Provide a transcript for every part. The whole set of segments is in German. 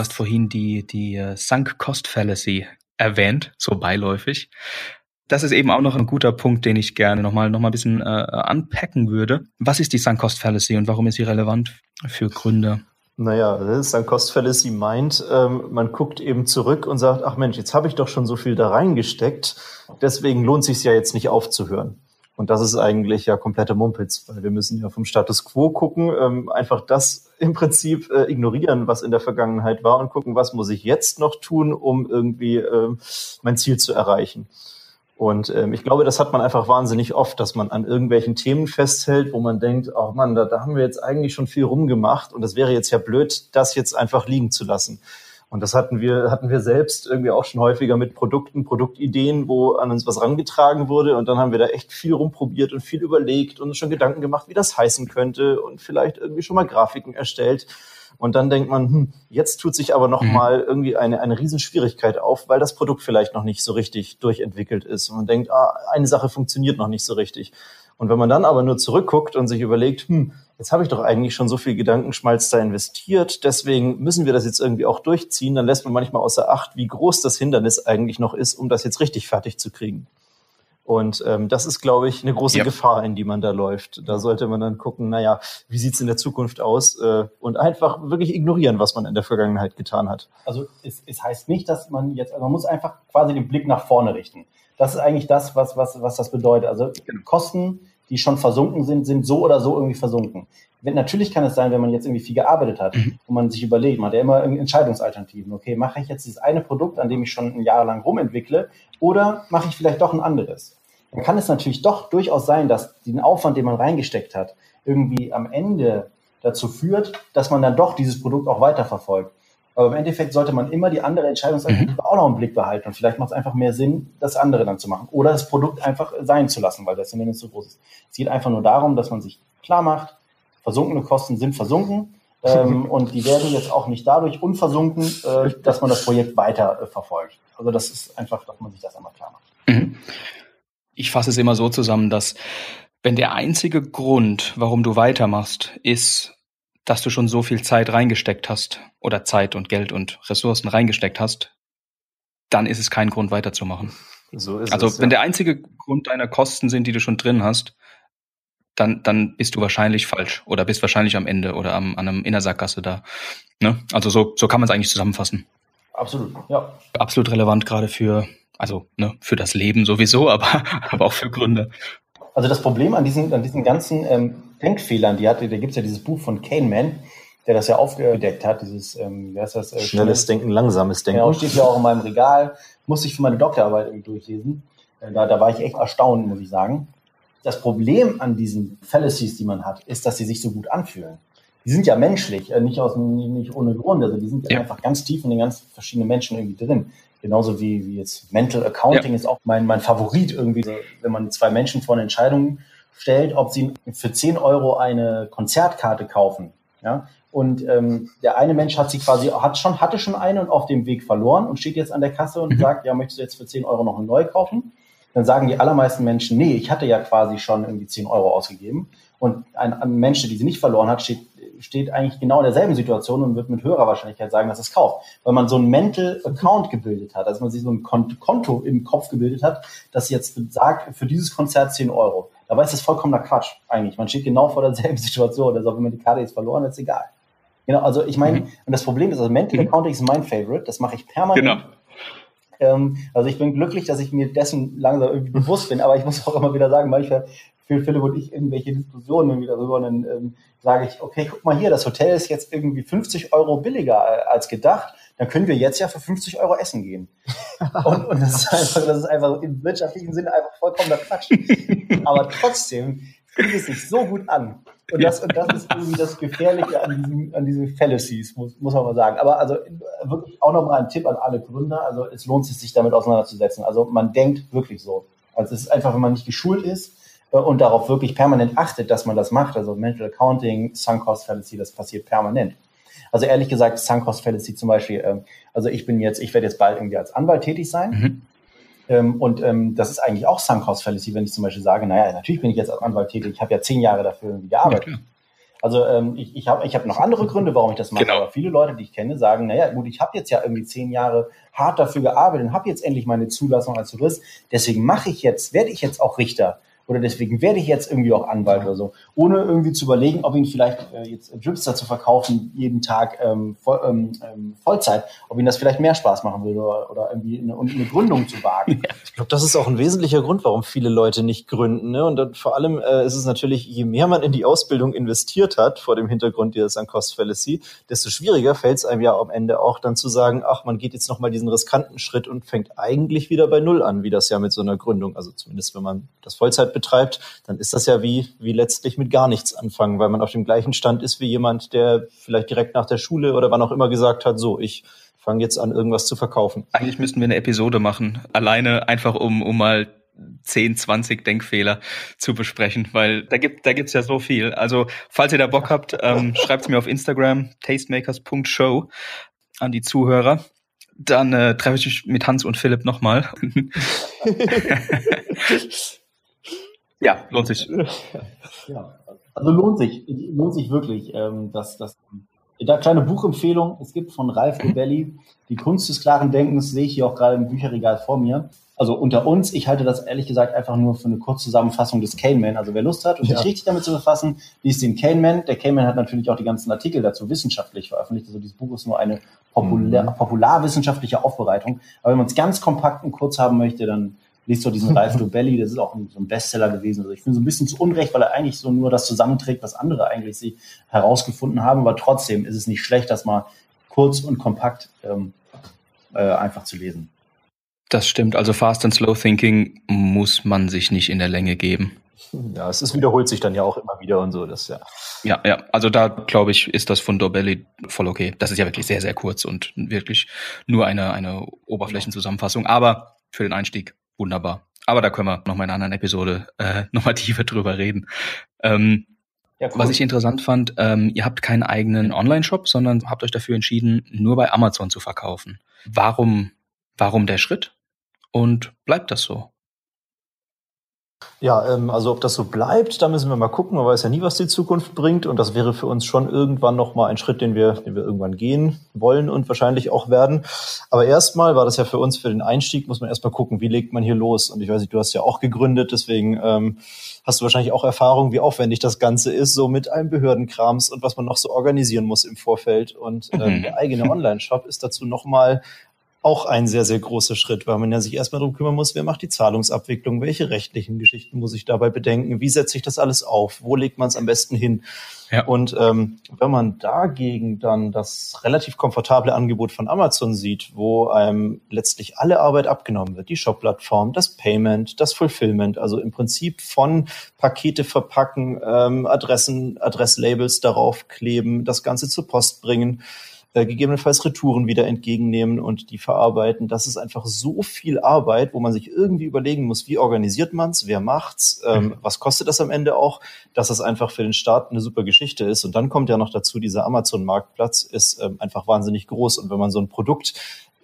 hast vorhin die, die uh, Sunk Cost Fallacy erwähnt, so beiläufig. Das ist eben auch noch ein guter Punkt, den ich gerne nochmal noch mal ein bisschen äh, anpacken würde. Was ist die Sunk Cost Fallacy und warum ist sie relevant für Gründer? Naja, ist Sunk Cost Fallacy meint, ähm, man guckt eben zurück und sagt, ach Mensch, jetzt habe ich doch schon so viel da reingesteckt, deswegen lohnt sich ja jetzt nicht aufzuhören. Und das ist eigentlich ja komplette Mumpitz, weil wir müssen ja vom Status quo gucken, ähm, einfach das im Prinzip äh, ignorieren, was in der Vergangenheit war und gucken, was muss ich jetzt noch tun, um irgendwie äh, mein Ziel zu erreichen. Und ähm, ich glaube, das hat man einfach wahnsinnig oft, dass man an irgendwelchen Themen festhält, wo man denkt, oh Mann, da, da haben wir jetzt eigentlich schon viel rumgemacht und das wäre jetzt ja blöd, das jetzt einfach liegen zu lassen. Und das hatten wir, hatten wir selbst irgendwie auch schon häufiger mit Produkten, Produktideen, wo an uns was rangetragen wurde. Und dann haben wir da echt viel rumprobiert und viel überlegt und uns schon Gedanken gemacht, wie das heißen könnte und vielleicht irgendwie schon mal Grafiken erstellt. Und dann denkt man, hm, jetzt tut sich aber noch mhm. mal irgendwie eine, eine Riesenschwierigkeit auf, weil das Produkt vielleicht noch nicht so richtig durchentwickelt ist. Und man denkt, ah, eine Sache funktioniert noch nicht so richtig. Und wenn man dann aber nur zurückguckt und sich überlegt, hm, jetzt habe ich doch eigentlich schon so viel Gedankenschmalz da investiert, deswegen müssen wir das jetzt irgendwie auch durchziehen, dann lässt man manchmal außer Acht, wie groß das Hindernis eigentlich noch ist, um das jetzt richtig fertig zu kriegen. Und ähm, das ist, glaube ich, eine große ja. Gefahr, in die man da läuft. Da sollte man dann gucken, naja, wie sieht's in der Zukunft aus? Äh, und einfach wirklich ignorieren, was man in der Vergangenheit getan hat. Also es, es heißt nicht, dass man jetzt, also man muss einfach quasi den Blick nach vorne richten. Das ist eigentlich das, was, was, was das bedeutet. Also genau. Kosten die schon versunken sind, sind so oder so irgendwie versunken. Wenn, natürlich kann es sein, wenn man jetzt irgendwie viel gearbeitet hat mhm. und man sich überlegt, man hat ja immer Entscheidungsalternativen. Okay, mache ich jetzt dieses eine Produkt, an dem ich schon ein Jahr lang rumentwickle, oder mache ich vielleicht doch ein anderes? Dann kann es natürlich doch durchaus sein, dass den Aufwand, den man reingesteckt hat, irgendwie am Ende dazu führt, dass man dann doch dieses Produkt auch weiterverfolgt. Aber im Endeffekt sollte man immer die andere Entscheidungsalternative mhm. auch noch im Blick behalten. Und vielleicht macht es einfach mehr Sinn, das andere dann zu machen. Oder das Produkt einfach sein zu lassen, weil das Hindernis so groß ist. Es geht einfach nur darum, dass man sich klar macht, versunkene Kosten sind versunken. ähm, und die werden jetzt auch nicht dadurch unversunken, äh, dass man das Projekt weiter äh, verfolgt. Also das ist einfach, dass man sich das einmal klar macht. Mhm. Ich fasse es immer so zusammen, dass wenn der einzige Grund, warum du weitermachst, ist, dass du schon so viel Zeit reingesteckt hast oder Zeit und Geld und Ressourcen reingesteckt hast, dann ist es kein Grund weiterzumachen. So ist also es, wenn ja. der einzige Grund deiner Kosten sind, die du schon drin hast, dann, dann bist du wahrscheinlich falsch oder bist wahrscheinlich am Ende oder am, an einem Innersackgasse da. Ne? Also so, so kann man es eigentlich zusammenfassen. Absolut, ja. Absolut relevant gerade für, also ne, für das Leben sowieso, aber, aber auch für Gründe. Also das Problem an diesen, an diesen ganzen ähm, Denkfehlern, die hatte, da gibt es ja dieses Buch von Kahneman, der das ja aufgedeckt hat, dieses, ähm, wie heißt das? Äh, Schnelles Denken, langsames Denken. Genau, steht ja auch in meinem Regal, musste ich für meine Doktorarbeit irgendwie durchlesen. Äh, da, da war ich echt erstaunt, muss ich sagen. Das Problem an diesen Fallacies, die man hat, ist, dass sie sich so gut anfühlen. Die sind ja menschlich, äh, nicht, aus, nicht ohne Grund. Also die sind ja. einfach ganz tief in den ganz verschiedenen Menschen irgendwie drin. Genauso wie, wie jetzt Mental Accounting ja. ist auch mein, mein Favorit irgendwie. Wenn man zwei Menschen vor eine Entscheidung stellt, ob sie für 10 Euro eine Konzertkarte kaufen. Ja? Und ähm, der eine Mensch hat sie quasi, hat schon, hatte schon eine und auf dem Weg verloren und steht jetzt an der Kasse und mhm. sagt, ja, möchtest du jetzt für 10 Euro noch eine neue kaufen? Dann sagen die allermeisten Menschen, nee, ich hatte ja quasi schon irgendwie 10 Euro ausgegeben. Und ein, ein Mensch, der diese nicht verloren hat, steht, steht eigentlich genau in derselben Situation und wird mit höherer Wahrscheinlichkeit sagen, dass es kauft. Weil man so ein Mental Account gebildet hat, also man sich so ein Konto im Kopf gebildet hat, das jetzt sagt, für dieses Konzert 10 Euro. Dabei ist das vollkommener Quatsch eigentlich. Man steht genau vor derselben Situation. Also wenn man die Karte jetzt verloren hat, ist egal. Genau, also ich meine, mhm. und das Problem ist, also Mental mhm. Accounting ist mein Favorite, das mache ich permanent. Genau. Ähm, also ich bin glücklich, dass ich mir dessen langsam irgendwie bewusst bin, aber ich muss auch immer wieder sagen, manchmal für Philipp und ich irgendwelche Diskussionen irgendwie darüber und dann ähm, sage ich, okay, guck mal hier, das Hotel ist jetzt irgendwie 50 Euro billiger als gedacht dann können wir jetzt ja für 50 Euro essen gehen. Und, und das, ist einfach, das ist einfach im wirtschaftlichen Sinne einfach vollkommener Quatsch. Aber trotzdem fühlt es sich so gut an. Und das, und das ist irgendwie das Gefährliche an diesen, an diesen Fallacies, muss, muss man mal sagen. Aber also wirklich auch nochmal ein Tipp an alle Gründer. Also es lohnt sich, sich damit auseinanderzusetzen. Also man denkt wirklich so. Also es ist einfach, wenn man nicht geschult ist und darauf wirklich permanent achtet, dass man das macht. Also Mental Accounting, Sunk Cost Fallacy, das passiert permanent. Also ehrlich gesagt, Sunk Cost Fallacy zum Beispiel, ähm, also ich bin jetzt, ich werde jetzt bald irgendwie als Anwalt tätig sein. Mhm. Ähm, und ähm, das ist eigentlich auch Sunk Cost Fallacy, wenn ich zum Beispiel sage, naja, natürlich bin ich jetzt als Anwalt tätig, ich habe ja zehn Jahre dafür gearbeitet. Ja, Also ähm, ich, ich habe ich hab noch andere Gründe, warum ich das mache. Genau. Aber viele Leute, die ich kenne, sagen, naja, gut, ich habe jetzt ja irgendwie zehn Jahre hart dafür gearbeitet und habe jetzt endlich meine Zulassung als Jurist. Deswegen mache ich jetzt, werde ich jetzt auch Richter oder deswegen werde ich jetzt irgendwie auch Anwalt oder so, ohne irgendwie zu überlegen, ob ihn vielleicht äh, jetzt Dripster zu verkaufen jeden Tag ähm, voll, ähm, ähm, Vollzeit, ob ihn das vielleicht mehr Spaß machen würde oder, oder irgendwie eine, eine Gründung zu wagen. Ich glaube, das ist auch ein wesentlicher Grund, warum viele Leute nicht gründen. Ne? Und dann vor allem äh, ist es natürlich, je mehr man in die Ausbildung investiert hat, vor dem Hintergrund dieser Sunk Cost Fallacy, desto schwieriger fällt es einem ja am Ende auch dann zu sagen, ach, man geht jetzt nochmal diesen riskanten Schritt und fängt eigentlich wieder bei Null an, wie das ja mit so einer Gründung, also zumindest wenn man das Vollzeit betreibt, dann ist das ja wie, wie letztlich mit gar nichts anfangen, weil man auf dem gleichen Stand ist wie jemand, der vielleicht direkt nach der Schule oder wann auch immer gesagt hat, so, ich fange jetzt an, irgendwas zu verkaufen. Eigentlich müssten wir eine Episode machen, alleine einfach um, um mal 10, 20 Denkfehler zu besprechen, weil da gibt da gibt's ja so viel. Also falls ihr da Bock habt, ähm, schreibt mir auf Instagram tastemakers.show an die Zuhörer. Dann äh, treffe ich mich mit Hans und Philipp nochmal. ja, lohnt sich. Ja, also lohnt sich, lohnt sich wirklich, ähm, dass das. Da kleine Buchempfehlung, es gibt von Ralf Rebelli die Kunst des klaren Denkens, sehe ich hier auch gerade im Bücherregal vor mir. Also unter uns, ich halte das ehrlich gesagt einfach nur für eine Kurzzusammenfassung des Kahneman. Also wer Lust hat und Ja. sich richtig damit zu befassen, liest den Kahneman. Der Kahneman hat natürlich auch die ganzen Artikel dazu wissenschaftlich veröffentlicht. Also dieses Buch ist nur eine populär, popularwissenschaftliche Aufbereitung. Aber wenn man es ganz kompakt und kurz haben möchte, dann liest doch diesen Ralf Dobelli. Das ist auch ein, so ein Bestseller gewesen. Also ich finde so ein bisschen zu Unrecht, weil er eigentlich so nur das zusammenträgt, was andere eigentlich sie herausgefunden haben. Aber trotzdem ist es nicht schlecht, das mal kurz und kompakt ähm, äh, einfach zu lesen. Das stimmt. Also Fast and Slow Thinking muss man sich nicht in der Länge geben. Ja, es ist, wiederholt sich dann ja auch immer wieder und so, das ja. Ja, ja. Also da glaube ich, ist das von Dobelli voll okay. Das ist ja wirklich sehr, sehr kurz und wirklich nur eine, eine Oberflächenzusammenfassung. Aber für den Einstieg wunderbar. Aber da können wir noch mal in einer anderen Episode äh, noch mal tiefer drüber reden. Ähm, Ja, cool. Was ich interessant fand, ähm, ihr habt keinen eigenen Online-Shop, sondern habt euch dafür entschieden, nur bei Amazon zu verkaufen. Warum, warum der Schritt? Und bleibt das so? Ja, ähm, also ob das so bleibt, da müssen wir mal gucken. Man weiß ja nie, was die Zukunft bringt. Und das wäre für uns schon irgendwann nochmal ein Schritt, den wir, den wir irgendwann gehen wollen und wahrscheinlich auch werden. Aber erstmal war das ja für uns für den Einstieg, muss man erstmal gucken, wie legt man hier los. Und ich weiß nicht, du hast ja auch gegründet, deswegen ähm, hast du wahrscheinlich auch Erfahrung, wie aufwendig das Ganze ist, so mit einem Behördenkrams und was man noch so organisieren muss im Vorfeld. Und ähm, Mhm. der eigene Online-Shop ist dazu nochmal auch ein sehr, sehr großer Schritt, weil man ja sich erstmal darum kümmern muss, wer macht die Zahlungsabwicklung, welche rechtlichen Geschichten muss ich dabei bedenken, wie setze ich das alles auf, wo legt man es am besten hin. Ja. Und ähm, wenn man dagegen dann das relativ komfortable Angebot von Amazon sieht, wo einem letztlich alle Arbeit abgenommen wird, die Shop-Plattform, das Payment, das Fulfillment, also im Prinzip von Pakete verpacken, ähm, Adressen, Adresslabels darauf kleben, das Ganze zur Post bringen, äh, gegebenenfalls Retouren wieder entgegennehmen und die verarbeiten. Das ist einfach so viel Arbeit, wo man sich irgendwie überlegen muss, wie organisiert man's, wer macht's, ähm, Mhm. was kostet das am Ende auch, dass das einfach für den Start eine super Geschichte ist. Und dann kommt ja noch dazu, dieser Amazon-Marktplatz ist ähm, einfach wahnsinnig groß. Und wenn man so ein Produkt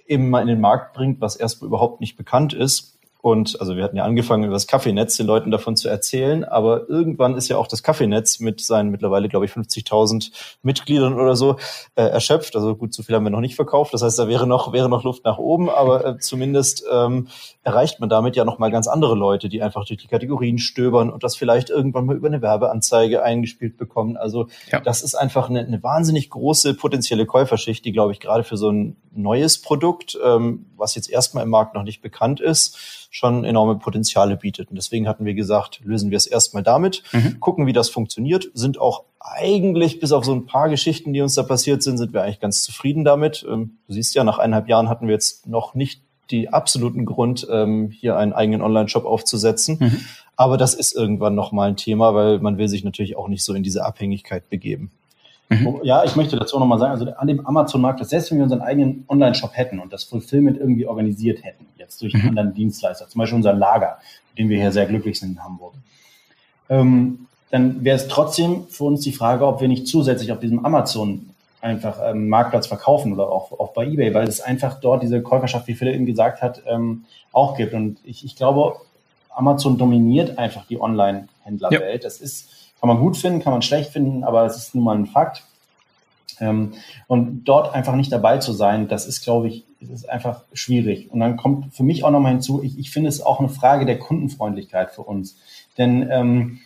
eben mal in den Markt bringt, was erstmal überhaupt nicht bekannt ist, und also wir hatten ja angefangen, über das Kaffeenetz den Leuten davon zu erzählen, aber irgendwann ist ja auch das Kaffeenetz mit seinen mittlerweile, glaube ich, 50.000 Mitgliedern oder so äh, erschöpft. Also gut, so viel haben wir noch nicht verkauft. Das heißt, da wäre noch, wäre noch Luft nach oben, aber äh, zumindest ähm, erreicht man damit ja noch mal ganz andere Leute, die einfach durch die Kategorien stöbern und das vielleicht irgendwann mal über eine Werbeanzeige eingespielt bekommen. Also Ja. das ist einfach eine, eine wahnsinnig große potenzielle Käuferschicht, die, glaube ich, gerade für so ein neues Produkt, ähm, was jetzt erstmal im Markt noch nicht bekannt ist, schon enorme Potenziale bietet. Und deswegen hatten wir gesagt, lösen wir es erstmal damit, Mhm. gucken, wie das funktioniert, sind auch eigentlich, bis auf so ein paar Geschichten, die uns da passiert sind, sind wir eigentlich ganz zufrieden damit. Ähm, du siehst ja, nach eineinhalb Jahren hatten wir jetzt noch nicht die absoluten Grund, ähm, hier einen eigenen Online-Shop aufzusetzen. Mhm. Aber das ist irgendwann nochmal ein Thema, weil man will sich natürlich auch nicht so in diese Abhängigkeit begeben. Mhm. Ja, ich möchte dazu nochmal sagen, also an dem Amazon-Markt, selbst wenn wir unseren eigenen Online-Shop hätten und das Fulfillment irgendwie organisiert hätten, jetzt durch einen Mhm. anderen Dienstleister, zum Beispiel unser Lager, mit dem wir hier sehr glücklich sind in Hamburg, ähm, dann wäre es trotzdem für uns die Frage, ob wir nicht zusätzlich auf diesem Amazon einfach ähm, Marktplatz verkaufen oder auch, auch bei eBay, weil es einfach dort diese Käuferschaft, wie Philipp eben gesagt hat, ähm, auch gibt. Und ich, ich glaube, Amazon dominiert einfach die Online-Händlerwelt. Das ist Kann man gut finden, kann man schlecht finden, aber es ist nun mal ein Fakt. Ähm, und dort einfach nicht dabei zu sein, das ist, glaube ich, ist einfach schwierig. Und dann kommt für mich auch nochmal hinzu, ich, ich finde es auch eine Frage der Kundenfreundlichkeit für uns. Denn ähm,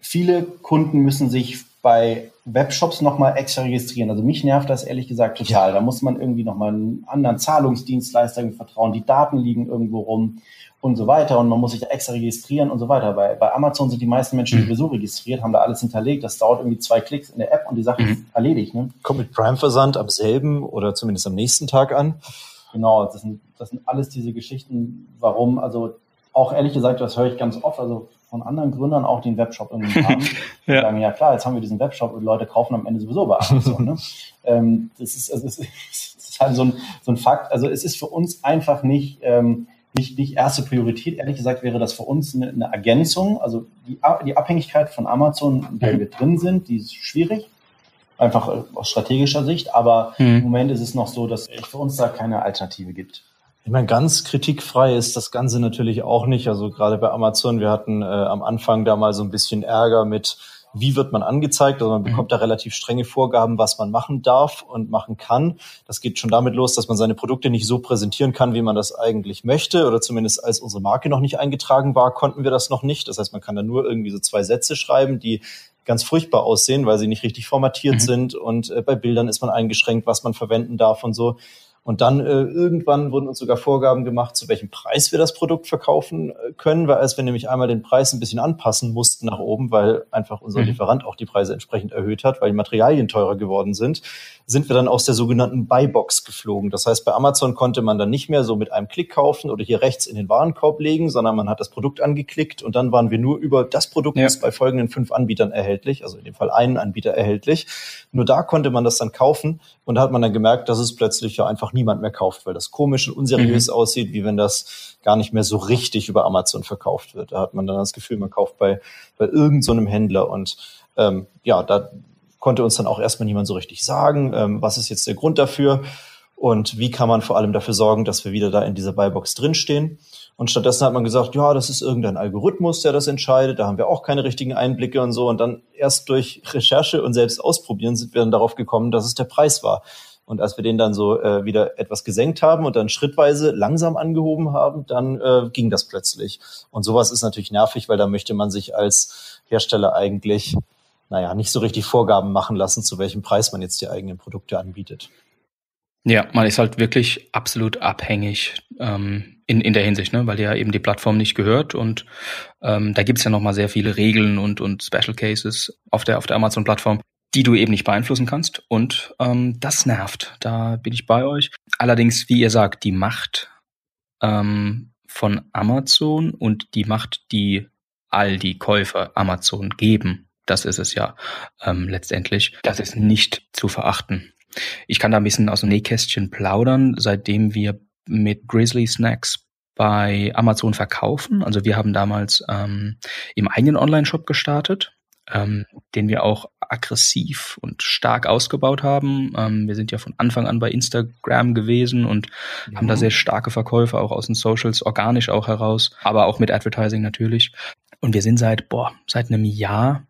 viele Kunden müssen sich bei Webshops nochmal extra registrieren. Also mich nervt das ehrlich gesagt total. Da muss man irgendwie nochmal einen anderen Zahlungsdienstleister vertrauen. Die Daten liegen irgendwo rum und so weiter und man muss sich extra registrieren und so weiter. Bei, bei Amazon sind die meisten Menschen mhm. sowieso registriert, haben da alles hinterlegt. Das dauert irgendwie zwei Klicks in der App und die Sache mhm. ist erledigt. Ne? Kommt mit Prime-Versand am selben oder zumindest am nächsten Tag an. Genau, das sind, das sind alles diese Geschichten, warum, also auch ehrlich gesagt, das höre ich ganz oft, also von anderen Gründern auch, die einen Webshop irgendwie haben, ja. sagen, ja klar, jetzt haben wir diesen Webshop und Leute kaufen am Ende sowieso bei Amazon. ne? ähm, das, ist, also, das ist halt so ein, so ein Fakt. Also es ist für uns einfach nicht, ähm, nicht, nicht erste Priorität. Ehrlich gesagt wäre das für uns eine, eine Ergänzung. Also die, die Abhängigkeit von Amazon, in der wir drin sind, die ist schwierig. Einfach äh, aus strategischer Sicht. Aber mhm. im Moment ist es noch so, dass es für uns da keine Alternative gibt. Ich meine, ganz kritikfrei ist das Ganze natürlich auch nicht. Also gerade bei Amazon, wir hatten äh, am Anfang da mal so ein bisschen Ärger mit, wie wird man angezeigt? Also man mhm. bekommt da relativ strenge Vorgaben, was man machen darf und machen kann. Das geht schon damit los, dass man seine Produkte nicht so präsentieren kann, wie man das eigentlich möchte. Oder zumindest als unsere Marke noch nicht eingetragen war, konnten wir das noch nicht. Das heißt, man kann da nur irgendwie so zwei Sätze schreiben, die ganz furchtbar aussehen, weil sie nicht richtig formatiert mhm. sind. Und äh, bei Bildern ist man eingeschränkt, was man verwenden darf und so. Und dann äh, irgendwann wurden uns sogar Vorgaben gemacht, zu welchem Preis wir das Produkt verkaufen äh, können, weil als wir nämlich einmal den Preis ein bisschen anpassen mussten nach oben, weil einfach unser mhm. Lieferant auch die Preise entsprechend erhöht hat, weil die Materialien teurer geworden sind, sind wir dann aus der sogenannten Buybox geflogen. Das heißt, bei Amazon konnte man dann nicht mehr so mit einem Klick kaufen oder hier rechts in den Warenkorb legen, sondern man hat das Produkt angeklickt und dann waren wir nur über das Produkt ja. ist bei folgenden fünf Anbietern erhältlich, also in dem Fall einen Anbieter erhältlich. Nur da konnte man das dann kaufen und da hat man dann gemerkt, dass es plötzlich ja einfach niemand mehr kauft, weil das komisch und unseriös mhm. aussieht, wie wenn das gar nicht mehr so richtig über Amazon verkauft wird. Da hat man dann das Gefühl, man kauft bei, bei irgendeinem so Händler und ähm, ja, da konnte uns dann auch erstmal niemand so richtig sagen, ähm, was ist jetzt der Grund dafür und wie kann man vor allem dafür sorgen, dass wir wieder da in dieser Buybox drinstehen. Und stattdessen hat man gesagt, ja, das ist irgendein Algorithmus, der das entscheidet. Da haben wir auch keine richtigen Einblicke und so. Und dann erst durch Recherche und selbst ausprobieren sind wir dann darauf gekommen, dass es der Preis war. Und als wir den dann so äh, wieder etwas gesenkt haben und dann schrittweise langsam angehoben haben, dann äh, ging das plötzlich. Und sowas ist natürlich nervig, weil da möchte man sich als Hersteller eigentlich, naja, nicht so richtig Vorgaben machen lassen, zu welchem Preis man jetzt die eigenen Produkte anbietet. Ja, man ist halt wirklich absolut abhängig ähm, in, in der Hinsicht, ne? weil ja eben die Plattform nicht gehört und ähm, da gibt's ja nochmal sehr viele Regeln und, und Special Cases auf der, auf der Amazon-Plattform, die du eben nicht beeinflussen kannst und ähm, das nervt. Da bin ich bei euch. Allerdings, wie ihr sagt, die Macht ähm, von Amazon und die Macht, die all die Käufer Amazon geben, das ist es ja ähm, letztendlich, das ist nicht zu verachten. Ich kann da ein bisschen aus dem Nähkästchen plaudern, seitdem wir mit Grizzly Snacks bei Amazon verkaufen. Also wir haben damals ähm, im eigenen Online-Shop gestartet, ähm, den wir auch aggressiv und stark ausgebaut haben. Ähm, wir sind ja von Anfang an bei Instagram gewesen und ja. haben da sehr starke Verkäufe auch aus den Socials, organisch auch heraus, aber auch mit Advertising natürlich. Und wir sind seit, boah, seit einem Jahr,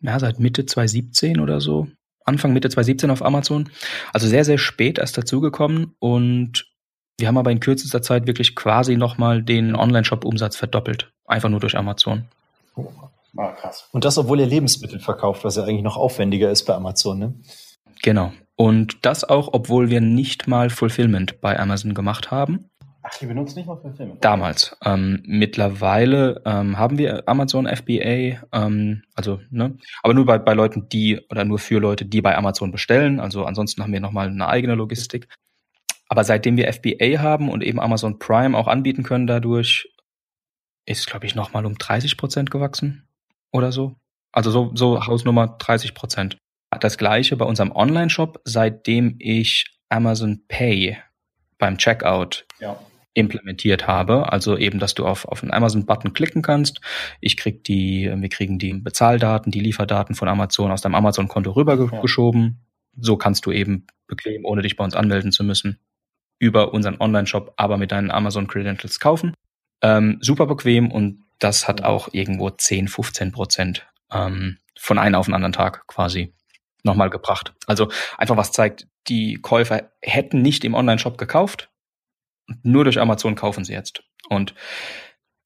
ja, seit Mitte 2017 oder so, Anfang Mitte 2017 auf Amazon. Also sehr, sehr spät erst dazugekommen und wir haben aber in kürzester Zeit wirklich quasi nochmal den Online-Shop-Umsatz verdoppelt. Einfach nur durch Amazon. Oh, ah, krass. Und das, obwohl ihr Lebensmittel verkauft, was ja eigentlich noch aufwendiger ist bei Amazon, ne? Genau. Und das auch, obwohl wir nicht mal Fulfillment bei Amazon gemacht haben. Ach, ihr benutzt nicht mal Fulfillment? Damals. Ähm, mittlerweile ähm, haben wir Amazon FBA, ähm, also, ne, aber nur bei, bei Leuten, die, oder nur für Leute, die bei Amazon bestellen. Also ansonsten haben wir nochmal eine eigene Logistik. Aber seitdem wir FBA haben und eben Amazon Prime auch anbieten können dadurch, ist, glaube ich, nochmal um 30 Prozent gewachsen oder so. Also so, so Hausnummer 30 Prozent. Das gleiche bei unserem Online-Shop, seitdem ich Amazon Pay beim Checkout ja. Implementiert habe. Also eben, dass du auf, auf einen Amazon-Button klicken kannst. Ich krieg die, wir kriegen die Bezahldaten, die Lieferdaten von Amazon aus deinem Amazon-Konto rübergeschoben. Ja. So kannst du eben bequem, ohne dich bei uns anmelden zu müssen, über unseren Online-Shop, aber mit deinen Amazon-Credentials kaufen. Ähm, super bequem und das hat auch irgendwo 10, 15 Prozent ähm, von einem auf den anderen Tag quasi nochmal gebracht. Also einfach was zeigt, die Käufer hätten nicht im Online-Shop gekauft, nur durch Amazon kaufen sie jetzt. Und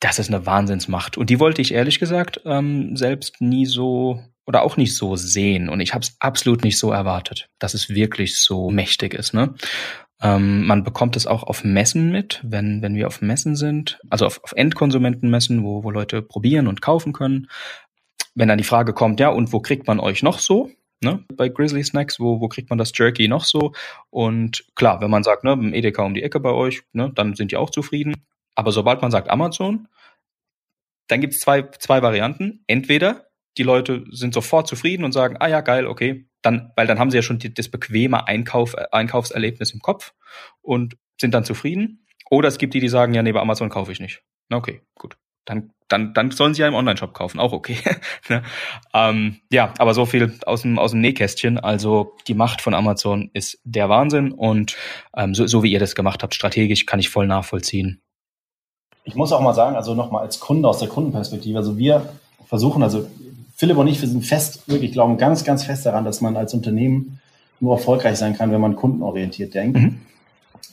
das ist eine Wahnsinnsmacht. Und die wollte ich ehrlich gesagt ähm, selbst nie so oder auch nicht so sehen. Und ich habe es absolut nicht so erwartet, dass es wirklich so mächtig ist. Ne? Ähm, man bekommt es auch auf Messen mit, wenn, wenn wir auf Messen sind, also auf, auf Endkonsumentenmessen, wo, wo Leute probieren und kaufen können. Wenn dann die Frage kommt, ja, und wo kriegt man euch noch so? Ne? Bei Grizzly Snacks, wo, wo kriegt man das Jerky noch so? Und klar, wenn man sagt, ne, im Edeka um die Ecke bei euch, ne, dann sind die auch zufrieden. Aber sobald man sagt Amazon, dann gibt es zwei, zwei Varianten. Entweder die Leute sind sofort zufrieden und sagen, ah ja, geil, okay, dann, weil dann haben sie ja schon die, das bequeme Einkauf, Einkaufserlebnis im Kopf und sind dann zufrieden. Oder es gibt die, die sagen, ja, nee, bei Amazon kaufe ich nicht. Na okay, gut. Dann, dann, dann sollen sie ja im Online-Shop kaufen, auch okay. ne? ähm, ja, aber so viel aus dem, aus dem Nähkästchen. Also die Macht von Amazon ist der Wahnsinn und ähm, so, so wie ihr das gemacht habt, strategisch kann ich voll nachvollziehen ich muss auch mal sagen, also nochmal als Kunde aus der Kundenperspektive, also wir versuchen, also Philipp und ich, wir sind fest, wirklich glauben ganz, ganz fest daran, dass man als Unternehmen nur erfolgreich sein kann, wenn man kundenorientiert denkt. Mhm.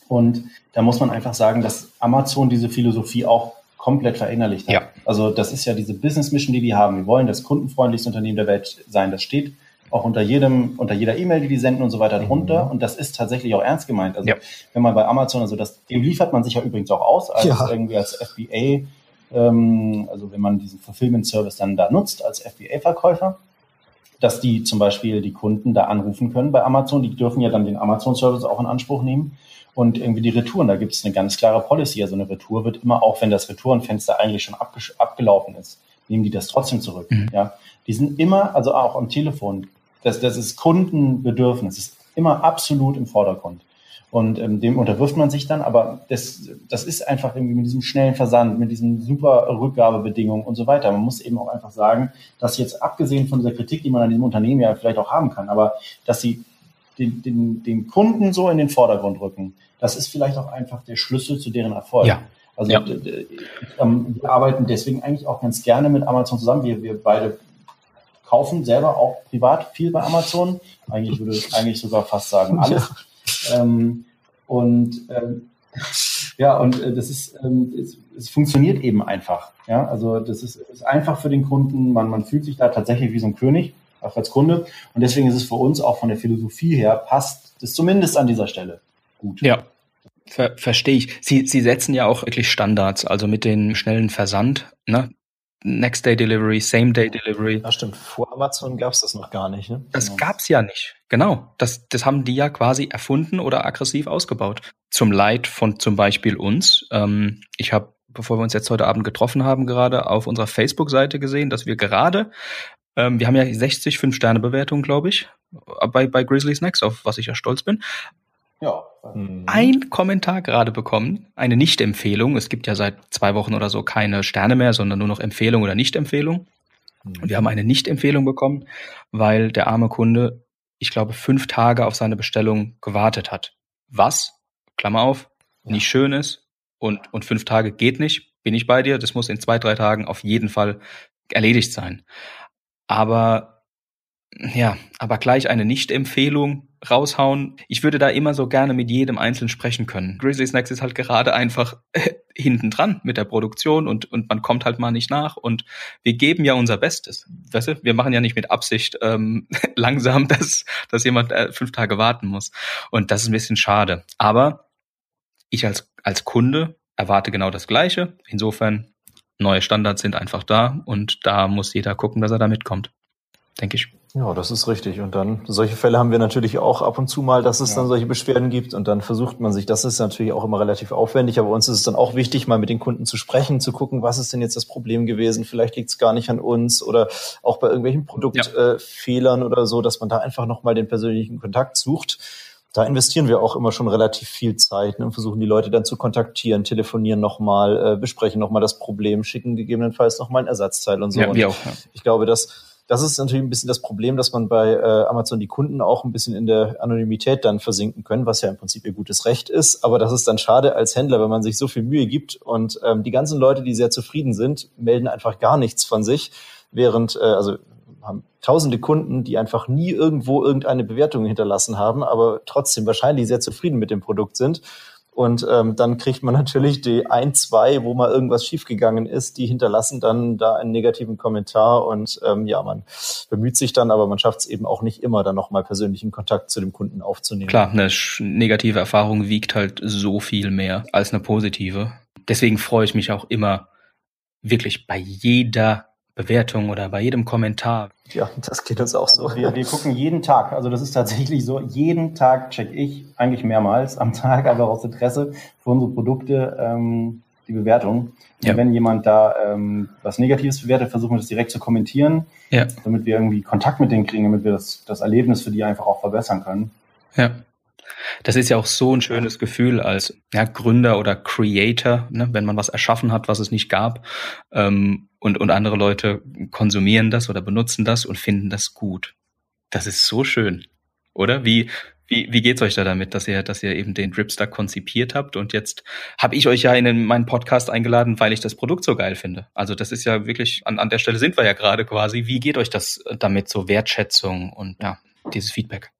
Und da muss man einfach sagen, dass Amazon diese Philosophie auch komplett verinnerlicht hat. Ja. Also das ist ja diese Business Mission, die die haben. Wir wollen das kundenfreundlichste Unternehmen der Welt sein. Das steht auch unter jedem, unter jeder E-Mail, die die senden und so weiter drunter. Mhm. Und das ist tatsächlich auch ernst gemeint. Also ja. wenn man bei Amazon, also das, dem liefert man sich ja übrigens auch aus, als ja. irgendwie als FBA, ähm, also wenn man diesen Fulfillment Service dann da nutzt als FBA-Verkäufer, dass die zum Beispiel die Kunden da anrufen können bei Amazon. Die dürfen ja dann den Amazon-Service auch in Anspruch nehmen. Und irgendwie die Retouren, da gibt es eine ganz klare Policy. Also eine Retour wird immer, auch wenn das Retourenfenster eigentlich schon abgelaufen ist, nehmen die das trotzdem zurück. Mhm. Ja, die sind immer, also auch am Telefon, das, das ist Kundenbedürfnis, ist immer absolut im Vordergrund. Und ähm, dem unterwirft man sich dann, aber das, das ist einfach irgendwie mit diesem schnellen Versand, mit diesen super Rückgabebedingungen und so weiter. Man muss eben auch einfach sagen, dass jetzt abgesehen von dieser Kritik, die man an diesem Unternehmen ja vielleicht auch haben kann, aber dass sie den, den, den Kunden so in den Vordergrund rücken, das ist vielleicht auch einfach der Schlüssel zu deren Erfolg. Ja. Also ja. Ähm, wir arbeiten deswegen eigentlich auch ganz gerne mit Amazon zusammen. Wir, wir beide kaufen selber auch privat viel bei Amazon. Eigentlich würde ich eigentlich sogar fast sagen alles. Ähm, und ähm, ja, und äh, das ist, ähm, es, es, funktioniert eben einfach. Ja, also das ist, ist einfach für den Kunden. Man, man fühlt sich da tatsächlich wie so ein König, auch als Kunde. Und deswegen ist es für uns auch von der Philosophie her passt das zumindest an dieser Stelle gut. Ja, Ver Verstehe ich. Sie, Sie setzen ja auch wirklich Standards, also mit den schnellen Versand. Ne? Next Day Delivery, Same Day Delivery. Ja, stimmt. Vor Amazon gab es das noch gar nicht. Ne? Das genau. gab's ja nicht. Genau. Das, das haben die ja quasi erfunden oder aggressiv ausgebaut. Zum Leid von zum Beispiel uns. Ähm, ich habe, bevor wir uns jetzt heute Abend getroffen haben, gerade auf unserer Facebook-Seite gesehen, dass wir gerade, ähm, wir haben ja 60 Fünf-Sterne-Bewertungen, glaube ich, bei, bei Grizzly Snacks, auf was ich ja stolz bin. Ja. Ein Kommentar gerade bekommen, eine Nicht-Empfehlung. Es gibt ja seit zwei Wochen oder so keine Sterne mehr, sondern nur noch Empfehlung oder Nicht-Empfehlung. Und mhm. wir haben eine Nicht-Empfehlung bekommen, weil der arme Kunde, ich glaube, fünf Tage auf seine Bestellung gewartet hat. Was, Klammer auf, nicht schön ist und, und fünf Tage geht nicht, bin ich bei dir. Das muss in zwei, drei Tagen auf jeden Fall erledigt sein. Aber ja, aber gleich eine Nicht-Empfehlung raushauen. Ich würde da immer so gerne mit jedem Einzelnen sprechen können. Grizzly Snacks ist halt gerade einfach hinten dran mit der Produktion und, und man kommt halt mal nicht nach und wir geben ja unser Bestes. Weißt du, wir machen ja nicht mit Absicht ähm, langsam, dass, dass jemand äh, fünf Tage warten muss. Und das ist ein bisschen schade. Aber ich als, als Kunde erwarte genau das Gleiche. Insofern, neue Standards sind einfach da und da muss jeder gucken, dass er da mitkommt. Denke ich. Ja, das ist richtig. Und dann, solche Fälle haben wir natürlich auch ab und zu mal, dass es ja. dann solche Beschwerden gibt. Und dann versucht man sich, das ist natürlich auch immer relativ aufwendig, aber uns ist es dann auch wichtig, mal mit den Kunden zu sprechen, zu gucken, was ist denn jetzt das Problem gewesen? Vielleicht liegt es gar nicht an uns oder auch bei irgendwelchen Produktfehlern ja. äh, oder so, dass man da einfach nochmal den persönlichen Kontakt sucht. Da investieren wir auch immer schon relativ viel Zeit ne, und versuchen die Leute dann zu kontaktieren, telefonieren nochmal, äh, besprechen nochmal das Problem, schicken gegebenenfalls nochmal ein Ersatzteil und so. Ja, wir auch, ja. Ich glaube, dass das ist natürlich ein bisschen das Problem, dass man bei äh, Amazon die Kunden auch ein bisschen in der Anonymität dann versinken können, was ja im Prinzip ihr gutes Recht ist. Aber das ist dann schade als Händler, wenn man sich so viel Mühe gibt und ähm, die ganzen Leute, die sehr zufrieden sind, melden einfach gar nichts von sich, während, äh, also haben tausende Kunden, die einfach nie irgendwo irgendeine Bewertung hinterlassen haben, aber trotzdem wahrscheinlich sehr zufrieden mit dem Produkt sind. Und ähm, dann kriegt man natürlich die ein, zwei, wo mal irgendwas schiefgegangen ist, die hinterlassen dann da einen negativen Kommentar und ähm, ja, man bemüht sich dann, aber man schafft es eben auch nicht immer, dann nochmal persönlichen Kontakt zu dem Kunden aufzunehmen. Klar, eine negative Erfahrung wiegt halt so viel mehr als eine positive. Deswegen freue ich mich auch immer wirklich bei jeder Bewertung oder bei jedem Kommentar. Ja, das geht uns auch so. Also wir, wir gucken jeden Tag, also das ist tatsächlich so, jeden Tag check ich, eigentlich mehrmals am Tag, einfach aus Interesse für unsere Produkte ähm, die Bewertung. Ja. Und wenn jemand da ähm, was Negatives bewertet, versuchen wir das direkt zu kommentieren, ja. damit wir irgendwie Kontakt mit denen kriegen, damit wir das, das Erlebnis für die einfach auch verbessern können. Ja. Das ist ja auch so ein schönes Gefühl als ja, Gründer oder Creator, ne, wenn man was erschaffen hat, was es nicht gab. Ähm, und, und andere Leute konsumieren das oder benutzen das und finden das gut. Das ist so schön, oder? Wie, wie, wie geht's euch da damit, dass ihr, dass ihr eben den Dripster konzipiert habt? Und jetzt habe ich euch ja in meinen Podcast eingeladen, weil ich das Produkt so geil finde. Also das ist ja wirklich, an, an der Stelle sind wir ja gerade quasi. Wie geht euch das damit, so Wertschätzung und ja, dieses Feedback?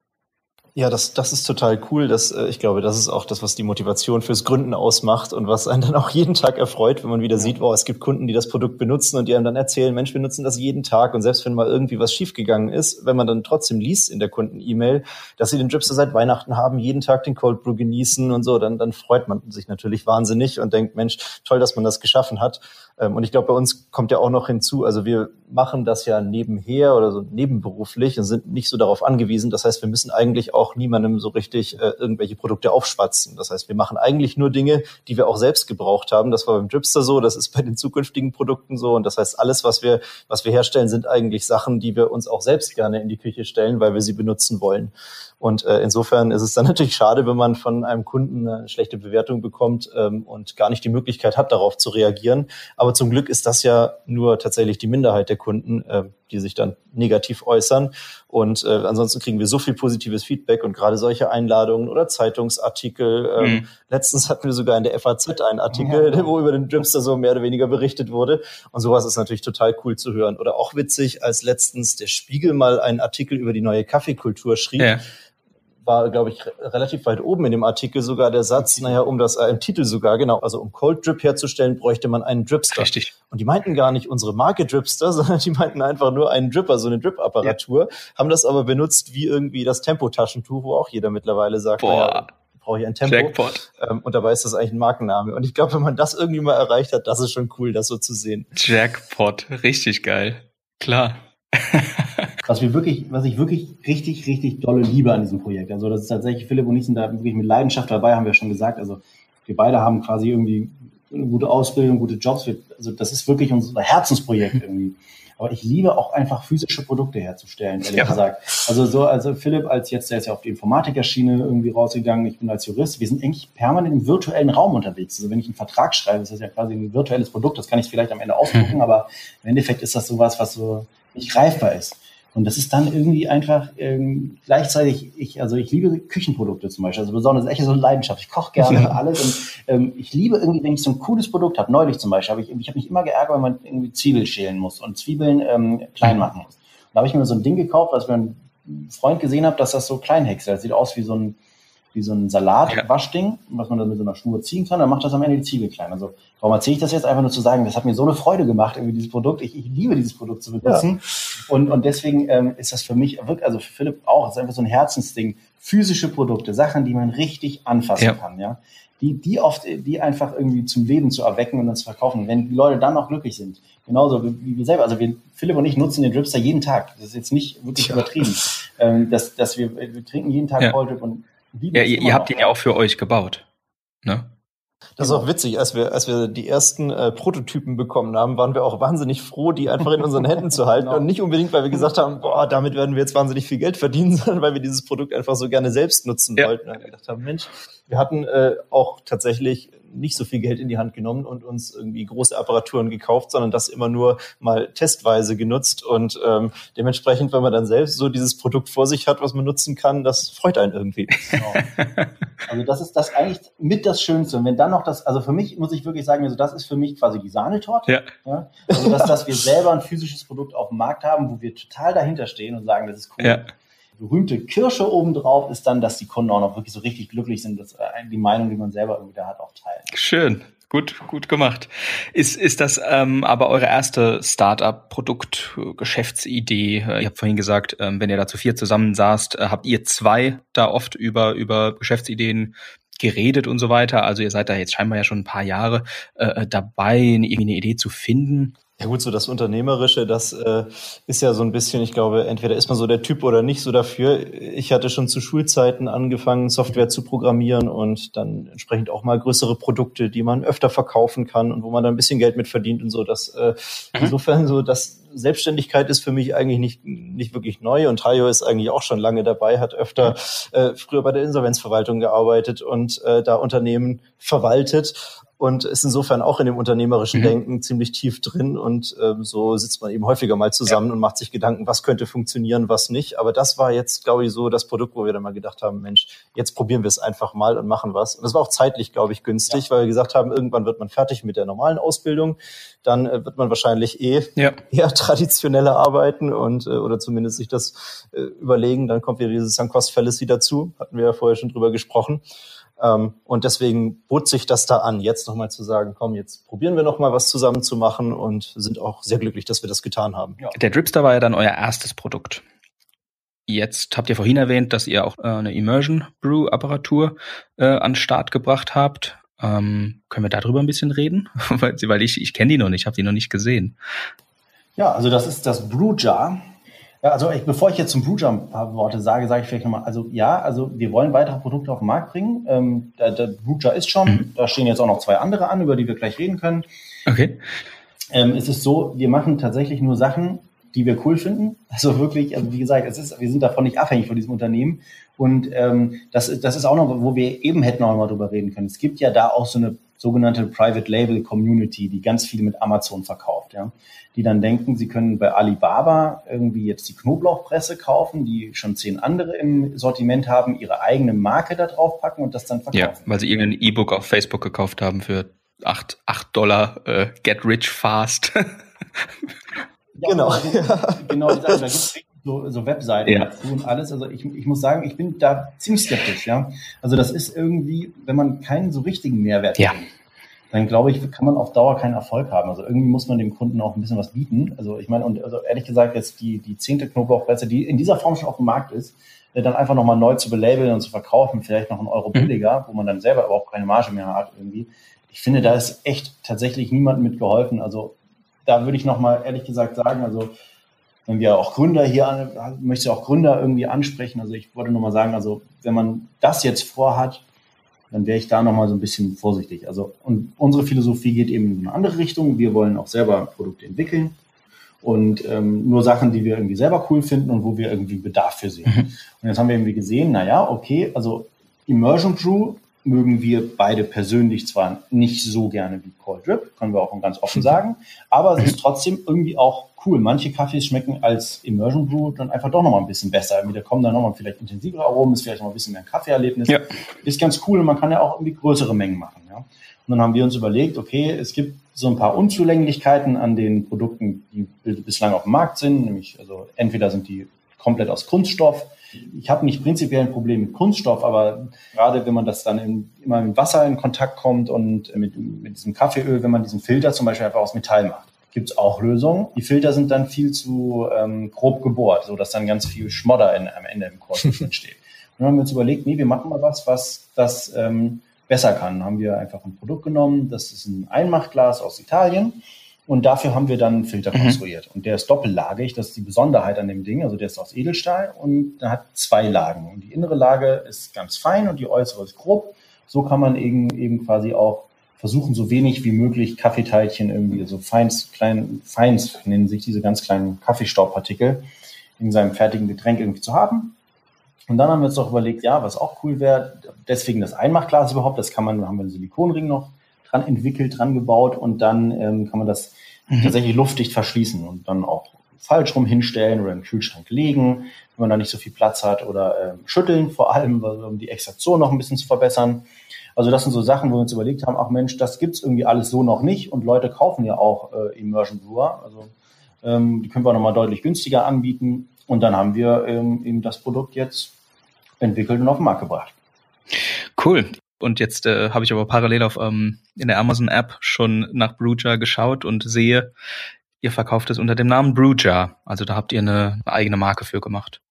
Ja, das, das ist total cool. Das, äh, ich glaube, das ist auch das, was die Motivation fürs Gründen ausmacht und was einen dann auch jeden Tag erfreut, wenn man wieder ja. sieht, wow, es gibt Kunden, die das Produkt benutzen und die einem dann erzählen, Mensch, wir nutzen das jeden Tag. Und selbst wenn mal irgendwie was schiefgegangen ist, wenn man dann trotzdem liest in der Kunden-E-Mail, dass sie den Dripster seit Weihnachten haben, jeden Tag den Cold Brew genießen und so, dann, dann freut man sich natürlich wahnsinnig und denkt, Mensch, toll, dass man das geschaffen hat. Ähm, und ich glaube, bei uns kommt ja auch noch hinzu, also wir machen das ja nebenher oder so nebenberuflich und sind nicht so darauf angewiesen. Das heißt, wir müssen eigentlich auch niemandem so richtig äh, irgendwelche Produkte aufschwatzen. Das heißt, wir machen eigentlich nur Dinge, die wir auch selbst gebraucht haben. Das war beim Dripster so, das ist bei den zukünftigen Produkten so. Und das heißt, alles, was wir, was wir herstellen, sind eigentlich Sachen, die wir uns auch selbst gerne in die Küche stellen, weil wir sie benutzen wollen. Und äh, insofern ist es dann natürlich schade, wenn man von einem Kunden eine schlechte Bewertung bekommt ähm, und gar nicht die Möglichkeit hat, darauf zu reagieren. Aber zum Glück ist das ja nur tatsächlich die Minderheit der Kunden, äh, die sich dann negativ äußern. Und äh, ansonsten kriegen wir so viel positives Feedback und gerade solche Einladungen oder Zeitungsartikel. Ähm, mhm. Letztens hatten wir sogar in der FAZ einen Artikel, ja. wo über den Dripster so mehr oder weniger berichtet wurde. Und sowas ist natürlich total cool zu hören. Oder auch witzig, als letztens der Spiegel mal einen Artikel über die neue Kaffeekultur schrieb. Ja war, glaube ich, relativ weit oben in dem Artikel sogar der Satz, naja, um das im Titel sogar, genau, also um Cold Drip herzustellen, bräuchte man einen Dripster. Richtig. Und die meinten gar nicht unsere Marke Dripster, sondern die meinten einfach nur einen Dripper, so eine Drip-Apparatur, ja. haben das aber benutzt wie irgendwie das Tempo-Taschentuch, wo auch jeder mittlerweile sagt, Boah. Naja, brauche ich ein Tempo. Jackpot. Ähm, und dabei ist das eigentlich ein Markenname. Und ich glaube, wenn man das irgendwie mal erreicht hat, das ist schon cool, das so zu sehen. Jackpot, richtig geil. Klar. was wir wirklich, was ich wirklich richtig, richtig dolle liebe an diesem Projekt. Also das ist tatsächlich, Philipp und ich sind da wirklich mit Leidenschaft dabei, haben wir schon gesagt. Also wir beide haben quasi irgendwie eine gute Ausbildung, gute Jobs. Wir, also das ist wirklich unser Herzensprojekt irgendwie. Aber ich liebe auch einfach physische Produkte herzustellen, ehrlich ja. gesagt. Also so, also Philipp als jetzt, der ist ja auf die Informatikerschiene irgendwie rausgegangen. Ich bin als Jurist. Wir sind eigentlich permanent im virtuellen Raum unterwegs. Also wenn ich einen Vertrag schreibe, ist das ja quasi ein virtuelles Produkt. Das kann ich vielleicht am Ende ausdrucken, aber im Endeffekt ist das sowas, was so nicht greifbar ist. Und das ist dann irgendwie einfach ähm, gleichzeitig, ich, also ich liebe Küchenprodukte zum Beispiel, also besonders echt so eine Leidenschaft. Ich koche gerne alles und ähm, ich liebe irgendwie, wenn ich so ein cooles Produkt habe. Neulich zum Beispiel habe ich, ich habe mich immer geärgert, wenn man irgendwie Zwiebeln schälen muss und Zwiebeln ähm, klein mhm. machen muss. Und da habe ich mir so ein Ding gekauft, was mir ein Freund gesehen habe, dass das so klein häckselt. Das sieht aus wie so ein wie so ein Salatwaschding, was man dann mit so einer Schnur ziehen kann, dann macht das am Ende die Zwiebel klein. Also warum erzähle ich das jetzt einfach nur zu sagen, das hat mir so eine Freude gemacht, irgendwie dieses Produkt. Ich, ich liebe dieses Produkt zu benutzen. Ja. Und, und deswegen ähm, ist das für mich wirklich, also für Philipp auch, das ist einfach so ein Herzensding. Physische Produkte, Sachen, die man richtig anfassen ja. kann, ja. Die, die oft, die einfach irgendwie zum Leben zu erwecken und dann zu verkaufen. Wenn die Leute dann auch glücklich sind. Genauso wie wir selber. Also wir, Philipp und ich nutzen den Dripster jeden Tag. Das ist jetzt nicht wirklich ja. übertrieben. Ähm, dass, dass wir, wir trinken jeden Tag ja. Drip und ja, ihr, ihr habt ihn ja auch für euch gebaut. Ne? Das ist auch witzig, als wir, als wir die ersten äh, Prototypen bekommen haben, waren wir auch wahnsinnig froh, die einfach in unseren Händen zu halten. genau. Und nicht unbedingt, weil wir gesagt haben, boah, damit werden wir jetzt wahnsinnig viel Geld verdienen, sondern weil wir dieses Produkt einfach so gerne selbst nutzen ja. wollten. Und wir gedacht haben, Mensch, wir hatten äh, auch tatsächlich nicht so viel Geld in die Hand genommen und uns irgendwie große Apparaturen gekauft, sondern das immer nur mal testweise genutzt. Und ähm, dementsprechend, wenn man dann selbst so dieses Produkt vor sich hat, was man nutzen kann, das freut einen irgendwie. Genau. Also das ist das eigentlich mit das Schönste. Und wenn dann noch das, also für mich muss ich wirklich sagen, also das ist für mich quasi die Sahnetorte. Ja. ja? Also dass, dass wir selber ein physisches Produkt auf dem Markt haben, wo wir total dahinter stehen und sagen, das ist cool. Ja berühmte Kirsche obendrauf ist dann, dass die Kunden auch noch wirklich so richtig glücklich sind, dass äh, die Meinung, die man selber irgendwie da hat, auch teilen. Schön. Gut, gut gemacht. Ist, ist das ähm, aber eure erste Startup-Produkt, Geschäftsidee? Ihr habt vorhin gesagt, ähm, wenn ihr da zu vier zusammensaßt, äh, habt ihr zwei da oft über, über Geschäftsideen geredet und so weiter. Also ihr seid da jetzt scheinbar ja schon ein paar Jahre äh, dabei, irgendwie eine Idee zu finden. Ja gut, so das Unternehmerische, das äh, ist ja so ein bisschen, ich glaube, entweder ist man so der Typ oder nicht so dafür. Ich hatte schon zu Schulzeiten angefangen, Software zu programmieren und dann entsprechend auch mal größere Produkte, die man öfter verkaufen kann und wo man dann ein bisschen Geld mit verdient und so. Das äh, mhm. insofern so, dass Selbstständigkeit ist für mich eigentlich nicht, nicht wirklich neu und Hajo ist eigentlich auch schon lange dabei, hat öfter äh, früher bei der Insolvenzverwaltung gearbeitet und äh, da Unternehmen verwaltet und ist insofern auch in dem unternehmerischen mhm. Denken ziemlich tief drin und ähm, so sitzt man eben häufiger mal zusammen ja. und macht sich Gedanken, was könnte funktionieren, was nicht. Aber das war jetzt, glaube ich, so das Produkt, wo wir dann mal gedacht haben, Mensch, jetzt probieren wir es einfach mal und machen was. Und das war auch zeitlich, glaube ich, günstig, ja. weil wir gesagt haben, irgendwann wird man fertig mit der normalen Ausbildung, dann äh, wird man wahrscheinlich eh ja. eher traditioneller arbeiten und äh, oder zumindest sich das äh, überlegen. Dann kommt wieder dieses Sunk Cost Fallacy dazu, hatten wir ja vorher schon drüber gesprochen. Ähm, und deswegen bot sich das da an, jetzt nochmal zu sagen, komm, jetzt probieren wir nochmal was zusammen zu machen und sind auch sehr glücklich, dass wir das getan haben. Ja. Der Dripster war ja dann euer erstes Produkt. Jetzt habt ihr vorhin erwähnt, dass ihr auch äh, eine Immersion Brew Apparatur äh, an Start gebracht habt. Ähm, können wir darüber ein bisschen reden? weil ich, ich kenne die noch nicht, habe die noch nicht gesehen. Ja, also das ist das Brew Jar. Ja, also ich, bevor ich jetzt zum Blue ein paar Worte sage, sage ich vielleicht nochmal, also ja, also wir wollen weitere Produkte auf den Markt bringen. Ähm, der, der Blue ist schon, mhm. da stehen jetzt auch noch zwei andere an, über die wir gleich reden können. Okay. Ähm, es ist so, wir machen tatsächlich nur Sachen, die wir cool finden. Also wirklich, also wie gesagt, es ist, wir sind davon nicht abhängig von diesem Unternehmen. Und ähm, das, das ist auch noch, wo wir eben hätten auch mal drüber reden können. Es gibt ja da auch so eine sogenannte Private Label Community, die ganz viel mit Amazon verkauft, ja. Die dann denken, sie können bei Alibaba irgendwie jetzt die Knoblauchpresse kaufen, die schon zehn andere im Sortiment haben, ihre eigene Marke da drauf packen und das dann verkaufen. Ja, weil sie irgendein E-Book auf Facebook gekauft haben für acht acht Dollar, äh, get rich fast. ja, genau. genau, da gibt's so, so Webseiten ja. dazu und alles. Also ich, ich muss sagen, ich bin da ziemlich skeptisch, ja. Also das ist irgendwie, wenn man keinen so richtigen Mehrwert ja. hat, dann glaube ich, kann man auf Dauer keinen Erfolg haben. Also irgendwie muss man dem Kunden auch ein bisschen was bieten. Also ich meine, und also ehrlich gesagt, jetzt die, die zehnte Knoblauchpresse, die in dieser Form schon auf dem Markt ist, äh, dann einfach nochmal neu zu belabeln und zu verkaufen, vielleicht noch einen Euro mhm. billiger, wo man dann selber überhaupt keine Marge mehr hat irgendwie. Ich finde, da ist echt tatsächlich niemandem mitgeholfen. Also da würde ich nochmal ehrlich gesagt sagen, also wenn wir auch Gründer hier, möchte auch Gründer irgendwie ansprechen. Also ich wollte nur mal sagen, also wenn man das jetzt vorhat, dann wäre ich da nochmal so ein bisschen vorsichtig. Also und unsere Philosophie geht eben in eine andere Richtung. Wir wollen auch selber Produkte entwickeln und ähm, nur Sachen, die wir irgendwie selber cool finden und wo wir irgendwie Bedarf für sehen. Mhm. Und jetzt haben wir irgendwie gesehen, naja, okay, also Immersion Crew mögen wir beide persönlich zwar nicht so gerne wie Cold Drip, können wir auch ganz offen sagen, aber es ist trotzdem irgendwie auch cool. Manche Kaffees schmecken als Immersion Brew dann einfach doch nochmal ein bisschen besser. Da kommen dann nochmal vielleicht intensivere Aromen, ist vielleicht noch ein bisschen mehr ein Kaffeeerlebnis. Ja. Ist ganz cool und man kann ja auch irgendwie größere Mengen machen. Ja. Und dann haben wir uns überlegt, okay, es gibt so ein paar Unzulänglichkeiten an den Produkten, die bislang auf dem Markt sind, nämlich also entweder sind die komplett aus Kunststoff, ich habe nicht prinzipiell ein Problem mit Kunststoff, aber gerade wenn man das dann in, immer mit Wasser in Kontakt kommt und mit, mit diesem Kaffeeöl, wenn man diesen Filter zum Beispiel einfach aus Metall macht, gibt es auch Lösungen. Die Filter sind dann viel zu ähm, grob gebohrt, so dass dann ganz viel Schmodder in, am Ende im Korpus entsteht. Und dann haben wir uns überlegt, nee, wir machen mal was, was das ähm, besser kann. Dann haben wir einfach ein Produkt genommen, das ist ein Einmachglas aus Italien und dafür haben wir dann einen Filter mhm. konstruiert. Und der ist doppellagig, das ist die Besonderheit an dem Ding. Also der ist aus Edelstahl und der hat zwei Lagen. Und die innere Lage ist ganz fein und die äußere ist grob. So kann man eben, eben quasi auch versuchen, so wenig wie möglich Kaffeeteilchen irgendwie, so feins, klein, feins nennen sich diese ganz kleinen Kaffeestaubpartikel in seinem fertigen Getränk irgendwie zu haben. Und dann haben wir uns doch überlegt, ja, was auch cool wäre, deswegen das Einmachglas überhaupt, das kann man, haben wir einen Silikonring noch dran entwickelt, dran gebaut und dann ähm, kann man das mhm. tatsächlich luftdicht verschließen und dann auch falsch rum hinstellen oder im Kühlschrank legen, wenn man da nicht so viel Platz hat oder ähm, schütteln vor allem, um die Extraktion noch ein bisschen zu verbessern. Also das sind so Sachen, wo wir uns überlegt haben, ach Mensch, das gibt's irgendwie alles so noch nicht und Leute kaufen ja auch äh, Immersion Brewer. Also ähm, die können wir nochmal deutlich günstiger anbieten und dann haben wir ähm, eben das Produkt jetzt entwickelt und auf den Markt gebracht. Cool. Und jetzt äh, habe ich aber parallel auf ähm, in der Amazon App schon nach Brewjar geschaut und sehe, ihr verkauft es unter dem Namen Brewjar. Also da habt ihr eine, eine eigene Marke für gemacht.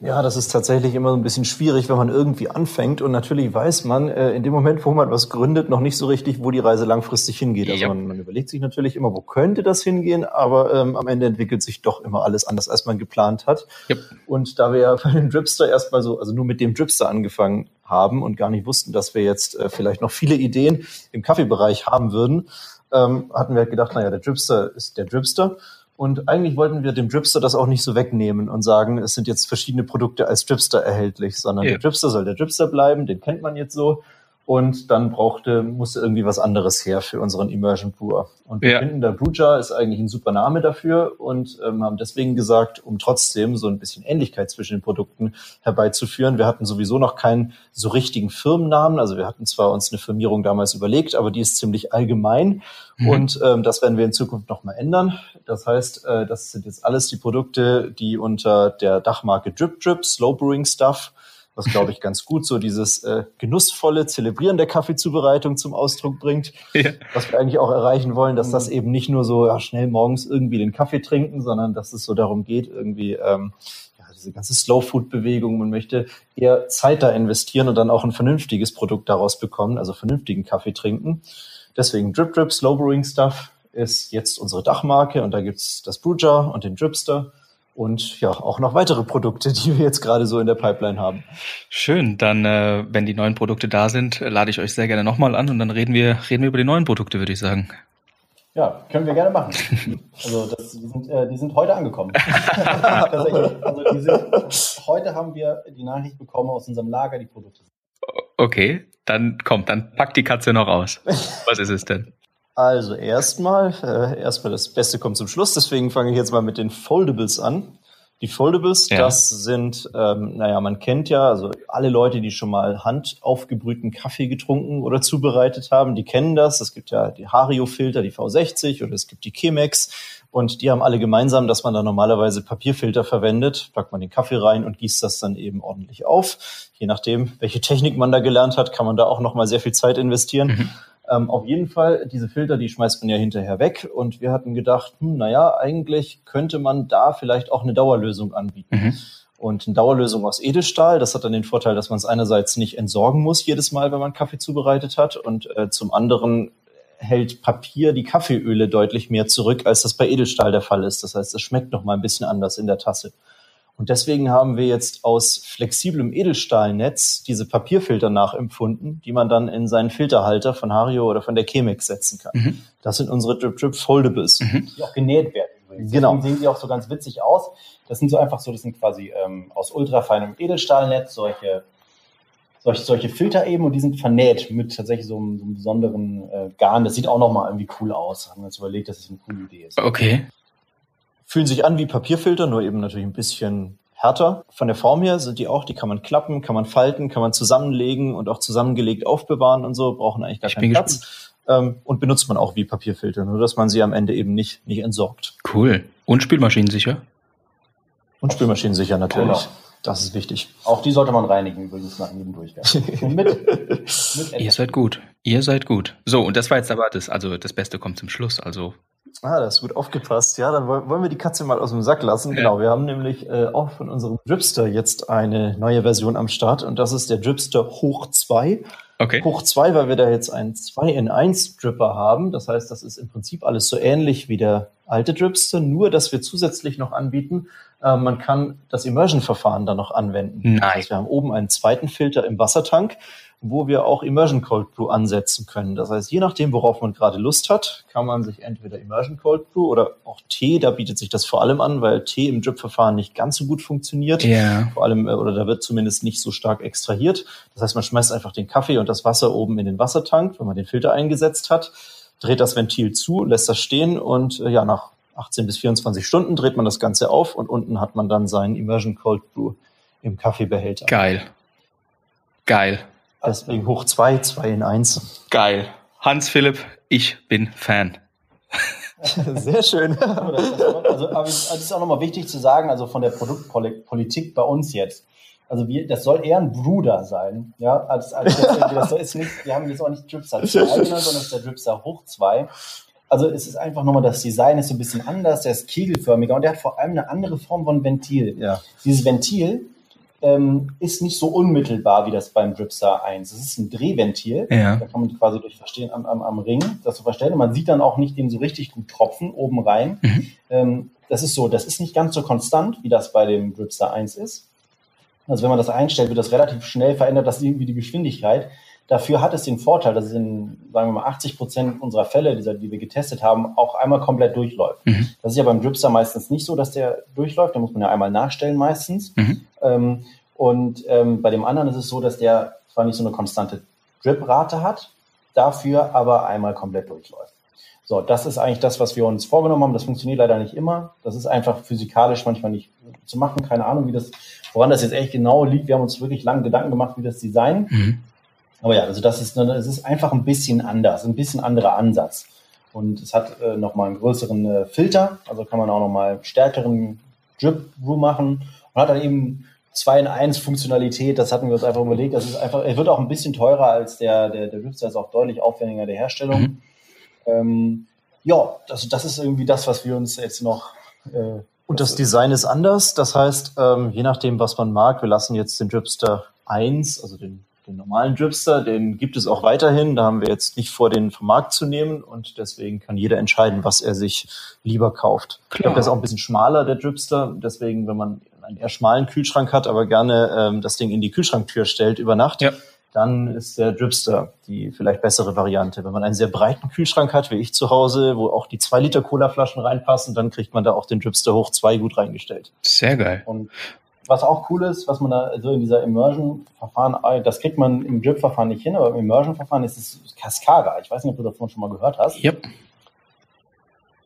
Ja, das ist tatsächlich immer so ein bisschen schwierig, wenn man irgendwie anfängt. Und natürlich weiß man äh, in dem Moment, wo man was gründet, noch nicht so richtig, wo die Reise langfristig hingeht. Also man, man überlegt sich natürlich immer, wo könnte das hingehen, aber ähm, am Ende entwickelt sich doch immer alles anders, als man geplant hat. Yep. Und da wir ja bei den Dripster erstmal so, also nur mit dem Dripster angefangen haben und gar nicht wussten, dass wir jetzt äh, vielleicht noch viele Ideen im Kaffeebereich haben würden, ähm, hatten wir halt gedacht, naja, der Dripster ist der Dripster. Und eigentlich wollten wir dem Dripster das auch nicht so wegnehmen und sagen, es sind jetzt verschiedene Produkte als Dripster erhältlich, sondern yeah. der Dripster soll der Dripster bleiben, den kennt man jetzt so. Und dann brauchte, musste irgendwie was anderes her für unseren Immersion Brewer. Und wir ja. finden, der Brewjar ist eigentlich ein super Name dafür und ähm, haben deswegen gesagt, um trotzdem so ein bisschen Ähnlichkeit zwischen den Produkten herbeizuführen. Wir hatten sowieso noch keinen so richtigen Firmennamen. Also wir hatten zwar uns eine Firmierung damals überlegt, aber die ist ziemlich allgemein. Mhm. Und ähm, das werden wir in Zukunft nochmal ändern. Das heißt, äh, das sind jetzt alles die Produkte, die unter der Dachmarke Drip Drip, Slow Brewing Stuff, was glaube ich ganz gut so dieses äh, genussvolle Zelebrieren der Kaffeezubereitung zum Ausdruck bringt. Ja. Was wir eigentlich auch erreichen wollen, dass das eben nicht nur so ja, schnell morgens irgendwie den Kaffee trinken, sondern dass es so darum geht, irgendwie ähm, ja, diese ganze Slow Food Bewegung. Man möchte eher Zeit da investieren und dann auch ein vernünftiges Produkt daraus bekommen, also vernünftigen Kaffee trinken. Deswegen Drip Drip Slow Brewing Stuff ist jetzt unsere Dachmarke und da gibt's das Brewjar und den Dripster und ja, auch noch weitere Produkte, die wir jetzt gerade so in der Pipeline haben. Schön, dann, äh, wenn die neuen Produkte da sind, lade ich euch sehr gerne nochmal an und dann reden wir, reden wir über die neuen Produkte, würde ich sagen. Ja, können wir gerne machen. Also das, die, sind, äh, die sind heute angekommen. also die sind, heute haben wir die Nachricht bekommen aus unserem Lager, die Produkte. Okay, dann kommt, dann packt die Katze noch aus. Was ist es denn? Also erstmal, äh, erstmal das Beste kommt zum Schluss, deswegen fange ich jetzt mal mit den Foldables an. Die Foldables, ja. das sind, ähm, naja, man kennt ja, also alle Leute, die schon mal handaufgebrühten Kaffee getrunken oder zubereitet haben, die kennen das. Es gibt ja die Hario-Filter, die V60 und es gibt die Chemex und die haben alle gemeinsam, dass man da normalerweise Papierfilter verwendet, packt man den Kaffee rein und gießt das dann eben ordentlich auf. Je nachdem, welche Technik man da gelernt hat, kann man da auch nochmal sehr viel Zeit investieren. Mhm. Ähm, auf jeden Fall, diese Filter, die schmeißt man ja hinterher weg. Und wir hatten gedacht, hm, naja, eigentlich könnte man da vielleicht auch eine Dauerlösung anbieten. Mhm. Und eine Dauerlösung aus Edelstahl, das hat dann den Vorteil, dass man es einerseits nicht entsorgen muss jedes Mal, wenn man Kaffee zubereitet hat. Und äh, zum anderen hält Papier die Kaffeeöle deutlich mehr zurück, als das bei Edelstahl der Fall ist. Das heißt, es schmeckt noch mal ein bisschen anders in der Tasse. Und deswegen haben wir jetzt aus flexiblem Edelstahlnetz diese Papierfilter nachempfunden, die man dann in seinen Filterhalter von Hario oder von der Chemex setzen kann. Mhm. Das sind unsere Drip Drip Foldables. Mhm. Die auch genäht werden übrigens. Genau. Deswegen sehen die auch so ganz witzig aus. Das sind so einfach so, das sind quasi ähm, aus ultrafeinem Edelstahlnetz solche solche, solche Filter eben und die sind vernäht mit tatsächlich so einem, so einem besonderen äh, Garn. Das sieht auch nochmal irgendwie cool aus. Haben wir uns überlegt, dass es das eine coole Idee ist. Okay fühlen sich an wie Papierfilter, nur eben natürlich ein bisschen härter. Von der Form her sind die auch, die kann man klappen, kann man falten, kann man zusammenlegen und auch zusammengelegt aufbewahren und so, brauchen eigentlich gar ich keinen Platz. Ähm, und benutzt man auch wie Papierfilter, nur dass man sie am Ende eben nicht, nicht entsorgt. Cool. Und spülmaschinensicher? Und spülmaschinensicher natürlich. Genau. Das ist wichtig. Auch die sollte man reinigen, übrigens nach jedem Durchgang. mit, mit Ihr seid gut. Ihr seid gut. So, und das war jetzt aber das, also das Beste kommt zum Schluss. Also Ah, das ist gut aufgepasst. Ja, dann wollen wir die Katze mal aus dem Sack lassen. Ja. Genau, wir haben nämlich äh, auch von unserem Dripster jetzt eine neue Version am Start und das ist der Dripster Hoch 2. Okay. Hoch 2, weil wir da jetzt einen 2 in 1 Dripper haben. Das heißt, das ist im Prinzip alles so ähnlich wie der alte Dripster, nur dass wir zusätzlich noch anbieten, äh, man kann das Immersion-Verfahren da noch anwenden. Nein. Das heißt, wir haben oben einen zweiten Filter im Wassertank wo wir auch Immersion Cold Brew ansetzen können. Das heißt, je nachdem, worauf man gerade Lust hat, kann man sich entweder Immersion Cold Brew oder auch Tee, da bietet sich das vor allem an, weil Tee im Drip-Verfahren nicht ganz so gut funktioniert. Ja. Vor allem, äh, oder da wird zumindest nicht so stark extrahiert. Das heißt, man schmeißt einfach den Kaffee und das Wasser oben in den Wassertank, wenn man den Filter eingesetzt hat, dreht das Ventil zu, lässt das stehen und äh, ja, nach 18 bis 24 Stunden dreht man das Ganze auf und unten hat man dann seinen Immersion Cold Brew im Kaffeebehälter. Geil. Geil. Deswegen hoch zwei, zwei in eins. Geil. Hans Philipp, ich bin Fan. Sehr schön. also, aber es ist auch nochmal wichtig zu sagen, also von der Produktpolitik bei uns jetzt. Also wir, das soll eher ein Bruder sein, ja, als, als das, das ist nicht, wir haben jetzt auch nicht Dripster 2 genannt, sondern es ist der Dripster hoch 2. Also es ist einfach nochmal, das Design ist so ein bisschen anders, der ist kegelförmiger und der hat vor allem eine andere Form von Ventil. Ja. Dieses Ventil ähm, ist nicht so unmittelbar wie das beim Dripstar 1. Es ist ein Drehventil. Ja. Da kann man quasi durch verstehen am, am, am Ring das zu verstellen. Und man sieht dann auch nicht den so richtig gut tropfen oben rein. Mhm. Ähm, das ist so, das ist nicht ganz so konstant, wie das bei dem Dripstar 1 ist. Also wenn man das einstellt, wird das relativ schnell verändert, das irgendwie die Geschwindigkeit. Dafür hat es den Vorteil, dass es in, sagen wir mal, 80 Prozent unserer Fälle, die wir getestet haben, auch einmal komplett durchläuft. Mhm. Das ist ja beim Dripster meistens nicht so, dass der durchläuft. Da muss man ja einmal nachstellen meistens. Mhm. Ähm, und ähm, bei dem anderen ist es so, dass der zwar nicht so eine konstante Drip-Rate hat, dafür aber einmal komplett durchläuft. So, das ist eigentlich das, was wir uns vorgenommen haben. Das funktioniert leider nicht immer. Das ist einfach physikalisch manchmal nicht zu machen. Keine Ahnung, wie das, woran das jetzt echt genau liegt. Wir haben uns wirklich lange Gedanken gemacht, wie das Design. Mhm. Aber ja, also das ist, es ist einfach ein bisschen anders, ein bisschen anderer Ansatz. Und es hat äh, nochmal einen größeren äh, Filter, also kann man auch nochmal stärkeren Drip Brew machen und hat dann eben 2 in 1 Funktionalität, das hatten wir uns einfach überlegt. Das ist einfach, er wird auch ein bisschen teurer als der, der, der Dripster ist auch deutlich aufwendiger der Herstellung. Mhm. Ähm, ja, das, das ist irgendwie das, was wir uns jetzt noch äh, Und das Design ist anders. Das heißt, ähm, je nachdem, was man mag, wir lassen jetzt den Dripster 1, also den, den normalen Dripster, den gibt es auch weiterhin. Da haben wir jetzt nicht vor, den vom Markt zu nehmen und deswegen kann jeder entscheiden, was er sich lieber kauft. Ich glaube, der ist auch ein bisschen schmaler, der Dripster. Deswegen, wenn man einen eher schmalen Kühlschrank hat, aber gerne ähm, das Ding in die Kühlschranktür stellt über Nacht, Ja. dann ist der Dripster die vielleicht bessere Variante. Wenn man einen sehr breiten Kühlschrank hat, wie ich zu Hause, wo auch die zwei Liter Cola-Flaschen reinpassen, dann kriegt man da auch den Dripster hoch zwei gut reingestellt. Sehr geil. Und was auch cool ist, was man da so in dieser Immersion-Verfahren, äh, das kriegt man im Drip-Verfahren nicht hin, aber im Immersion-Verfahren ist es Cascara. Ich weiß nicht, ob du davon schon mal gehört hast. Yep.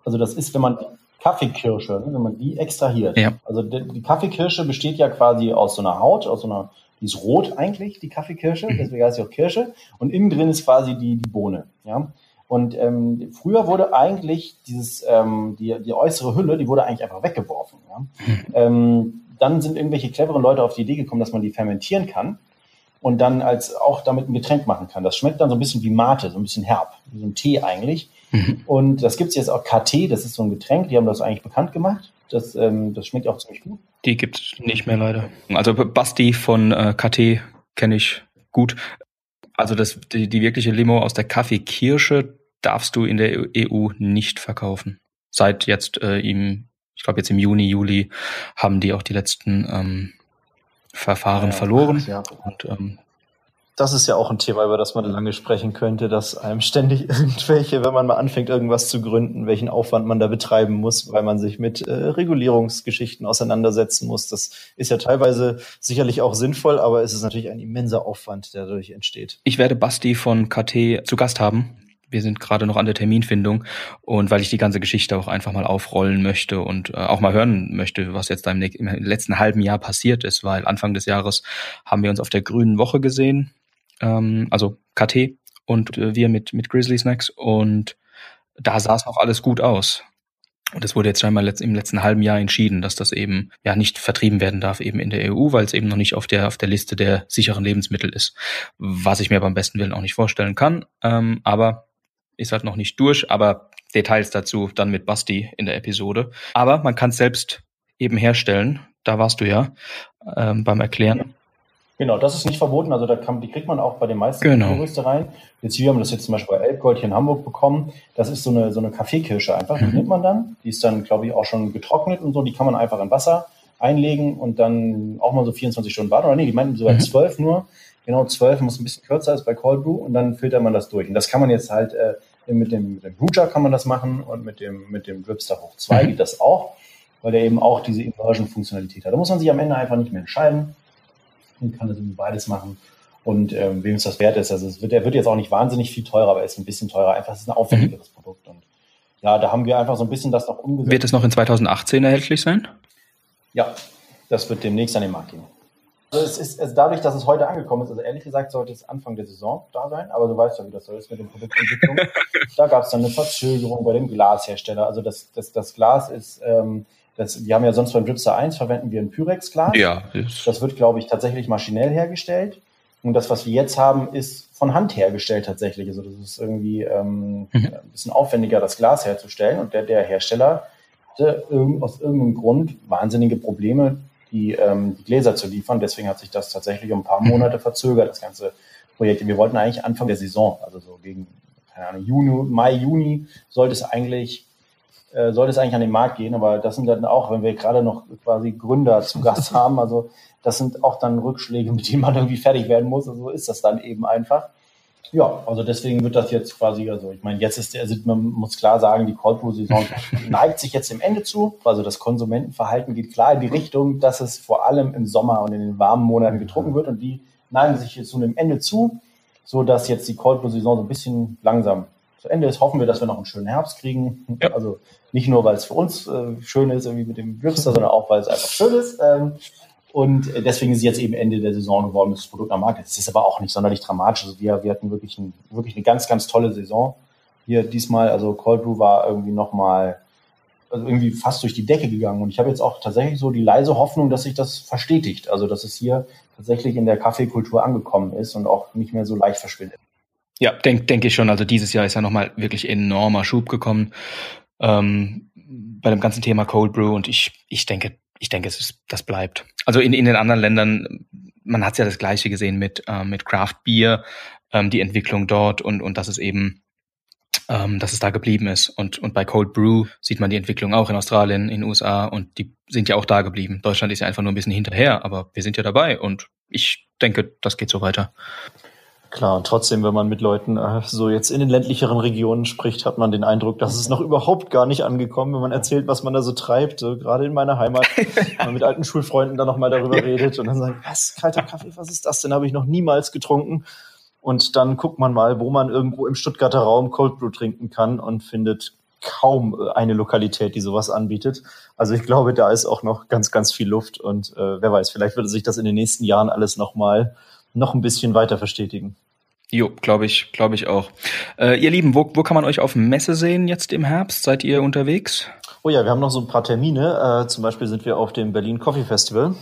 Also das ist, wenn man Kaffeekirsche, ne, wenn man die extrahiert. Ja. Also die, die Kaffeekirsche besteht ja quasi aus so einer Haut, aus so einer, die ist rot eigentlich, die Kaffeekirsche, Mhm. deswegen heißt sie auch Kirsche. Und innen drin ist quasi die, die Bohne. Ja. Und ähm, früher wurde eigentlich dieses, ähm, die, die äußere Hülle, die wurde eigentlich einfach weggeworfen. Ja. Mhm. Ähm, dann sind irgendwelche cleveren Leute auf die Idee gekommen, dass man die fermentieren kann und dann als auch damit ein Getränk machen kann. Das schmeckt dann so ein bisschen wie Mate, so ein bisschen herb, wie so ein Tee eigentlich. Mhm. Und das gibt's jetzt auch KT, das ist so ein Getränk, die haben das eigentlich bekannt gemacht. Das, ähm, das schmeckt auch ziemlich gut. Die gibt's nicht mehr leider. Also Basti von äh, KT kenne ich gut. Also das, die, die wirkliche Limo aus der Kaffeekirsche darfst du in der EU nicht verkaufen. Seit jetzt äh, im, ich glaube jetzt im Juni, Juli haben die auch die letzten ähm, Verfahren Ja, verloren. Ja. Und ähm, Das ist ja auch ein Thema, über das man lange sprechen könnte, dass einem ständig irgendwelche, wenn man mal anfängt, irgendwas zu gründen, welchen Aufwand man da betreiben muss, weil man sich mit äh, Regulierungsgeschichten auseinandersetzen muss. Das ist ja teilweise sicherlich auch sinnvoll, aber es ist natürlich ein immenser Aufwand, der dadurch entsteht. Ich werde Basti von KT zu Gast haben. Wir sind gerade noch an der Terminfindung und weil ich die ganze Geschichte auch einfach mal aufrollen möchte und äh, auch mal hören möchte, was jetzt im, im letzten halben Jahr passiert ist, weil Anfang des Jahres haben wir uns auf der Grünen Woche gesehen, ähm, also KT und äh, wir mit, mit Grizzly Snacks und da sah es noch alles gut aus. Und es wurde jetzt scheinbar letzt, im letzten halben Jahr entschieden, dass das eben ja nicht vertrieben werden darf eben in der EU, weil es eben noch nicht auf der auf der Liste der sicheren Lebensmittel ist, was ich mir beim besten Willen auch nicht vorstellen kann. Ähm, aber ist halt noch nicht durch, aber Details dazu dann mit Basti in der Episode. Aber man kann es selbst eben herstellen. Da warst du ja ähm, beim Erklären. Genau, das ist nicht verboten. Also da kann, die kriegt man auch bei den meisten Genau. Röstereien. Jetzt hier haben wir das jetzt zum Beispiel bei Elbgold hier in Hamburg bekommen. Das ist so eine, so eine Kaffeekirsche einfach. Die Mhm. nimmt man dann. Die ist dann, glaube ich, auch schon getrocknet und so. Die kann man einfach in Wasser einlegen und dann auch mal so 24 Stunden warten. Oder nee, die meinten sogar Mhm. 12 nur. genau 12, muss ein bisschen kürzer als bei Cold Brew und dann filtert man das durch. Und das kann man jetzt halt äh, mit dem, mit dem Brewjar kann man das machen und mit dem, mit dem Dripster hoch 2 mhm. geht das auch, weil der eben auch diese Immersion-Funktionalität hat. Da muss man sich am Ende einfach nicht mehr entscheiden und kann irgendwie beides machen. Und ähm, wem es das wert ist, also es wird, der wird jetzt auch nicht wahnsinnig viel teurer, aber er ist ein bisschen teurer. Einfach, es ist ein aufwendigeres mhm. Produkt. Und ja, da haben wir einfach so ein bisschen das noch umgesetzt. Wird es noch in 2018 erhältlich sein? Ja, das wird demnächst an den Markt gehen. Also es ist es dadurch, dass es heute angekommen ist, also ehrlich gesagt sollte es Anfang der Saison da sein, aber du weißt ja, wie das so ist mit den Produktentwicklung. da gab es dann eine Verzögerung bei dem Glashersteller. Also das, das, das Glas ist, ähm, das, wir haben ja sonst beim Dripster 1 verwenden wir ein Pyrex-Glas. Ja. Das wird, glaube ich, tatsächlich maschinell hergestellt. Und das, was wir jetzt haben, ist von Hand hergestellt tatsächlich. Also das ist irgendwie ähm, mhm. ein bisschen aufwendiger, das Glas herzustellen. Und der, der Hersteller hatte irgend, aus irgendeinem Grund wahnsinnige Probleme, die, ähm, die Gläser zu liefern. Deswegen hat sich das tatsächlich um ein paar mhm. Monate verzögert, das ganze Projekt. Wir wollten eigentlich Anfang der Saison, also so gegen keine Ahnung, Juni, Mai, Juni, sollte es eigentlich äh, sollte es eigentlich an den Markt gehen, aber das sind dann auch, wenn wir gerade noch quasi Gründer zu Gast haben, also das sind auch dann Rückschläge, mit denen man irgendwie fertig werden muss. Also so ist das dann eben einfach. Ja, also deswegen wird das jetzt quasi, also ich meine, jetzt ist der, also man muss klar sagen, die Cold Brew Saison neigt sich jetzt dem Ende zu. Also das Konsumentenverhalten geht klar in die Richtung, dass es vor allem im Sommer und in den warmen Monaten getrunken wird und die neigen sich jetzt zu einem Ende zu, so dass jetzt die Cold Brew Saison so ein bisschen langsam zu Ende ist. Hoffen wir, dass wir noch einen schönen Herbst kriegen. Ja. Also nicht nur, weil es für uns äh, schön ist, irgendwie mit dem Dripster, sondern auch, weil es einfach schön ist. Ähm, und deswegen ist es jetzt eben Ende der Saison geworden, das Produkt am Markt. Das ist aber auch nicht sonderlich dramatisch. Also wir, wir hatten wirklich, ein, wirklich eine ganz, ganz tolle Saison hier diesmal. Also Cold Brew war irgendwie nochmal also irgendwie fast durch die Decke gegangen. Und ich habe jetzt auch tatsächlich so die leise Hoffnung, dass sich das verstetigt. Also dass es hier tatsächlich in der Kaffeekultur angekommen ist und auch nicht mehr so leicht verschwindet. Ja, denke denk ich schon. Also dieses Jahr ist ja nochmal wirklich enormer Schub gekommen ähm, bei dem ganzen Thema Cold Brew. Und ich, ich denke, ich denke, es ist, das bleibt. Also in, in den anderen Ländern, man hat ja das Gleiche gesehen mit, äh, mit Craft Beer, ähm, die Entwicklung dort und, und dass es eben, ähm, dass es da geblieben ist. Und, und bei Cold Brew sieht man die Entwicklung auch in Australien, in den USA und die sind ja auch da geblieben. Deutschland ist ja einfach nur ein bisschen hinterher, aber wir sind ja dabei und ich denke, das geht so weiter. Klar, und trotzdem, wenn man mit Leuten äh, so jetzt in den ländlicheren Regionen spricht, hat man den Eindruck, dass es noch überhaupt gar nicht angekommen, wenn man erzählt, was man da so treibt. So, gerade in meiner Heimat, wenn man mit alten Schulfreunden da nochmal darüber redet und dann sagt, was, kalter Kaffee, was ist das denn? Habe ich noch niemals getrunken. Und dann guckt man mal, wo man irgendwo im Stuttgarter Raum Cold Brew trinken kann und findet kaum äh, eine Lokalität, die sowas anbietet. Also ich glaube, da ist auch noch ganz, ganz viel Luft und äh, wer weiß, vielleicht würde sich das in den nächsten Jahren alles nochmal noch ein bisschen weiter verstetigen. Jo, glaube ich, glaube ich auch. Äh, ihr Lieben, wo, wo kann man euch auf Messe sehen jetzt im Herbst? Seid ihr unterwegs? Oh ja, wir haben noch so ein paar Termine. Äh, zum Beispiel sind wir auf dem Berlin Coffee Festival.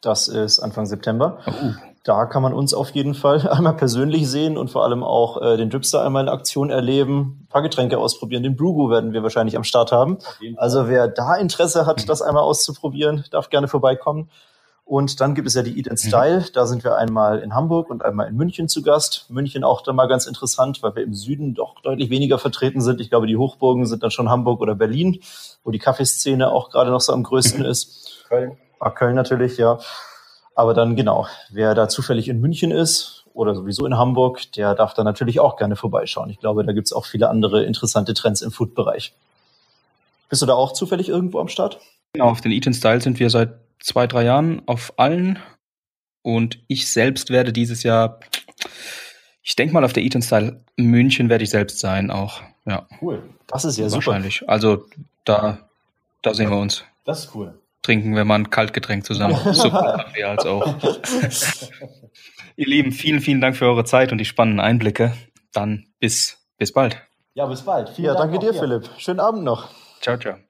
Das ist Anfang September. Oh. Da kann man uns auf jeden Fall einmal persönlich sehen und vor allem auch äh, den Dripster einmal in Aktion erleben, ein paar Getränke ausprobieren. Den Brugu werden wir wahrscheinlich am Start haben. Also wer da Interesse hat, das einmal auszuprobieren, darf gerne vorbeikommen. Und dann gibt es ja die Eat and mhm. Style. Da sind wir einmal in Hamburg und einmal in München zu Gast. München auch dann mal ganz interessant, weil wir im Süden doch deutlich weniger vertreten sind. Ich glaube, die Hochburgen sind dann schon Hamburg oder Berlin, wo die Kaffeeszene auch gerade noch so am größten ist. Köln. Ah, Köln natürlich, ja. Aber dann genau, wer da zufällig in München ist oder sowieso in Hamburg, der darf da natürlich auch gerne vorbeischauen. Ich glaube, da gibt's auch viele andere interessante Trends im Food-Bereich. Bist du da auch zufällig irgendwo am Start? Genau, auf den Eat and Style sind wir seit zwei, drei Jahren auf allen. Und ich selbst werde dieses Jahr, ich denke mal, auf der Eat Style München werde ich selbst sein auch. Ja. Cool. Das ist ja Wahrscheinlich. super. Also da, da sehen wir uns. Das ist cool. Trinken wir mal ein Kaltgetränk zusammen. Sowohl wir als auch. Ihr Lieben, vielen, vielen Dank für eure Zeit und die spannenden Einblicke. Dann bis, bis bald. Ja, bis bald. Vielen ja, Dank danke dir, Philipp. Schönen Abend noch. Ciao, ciao.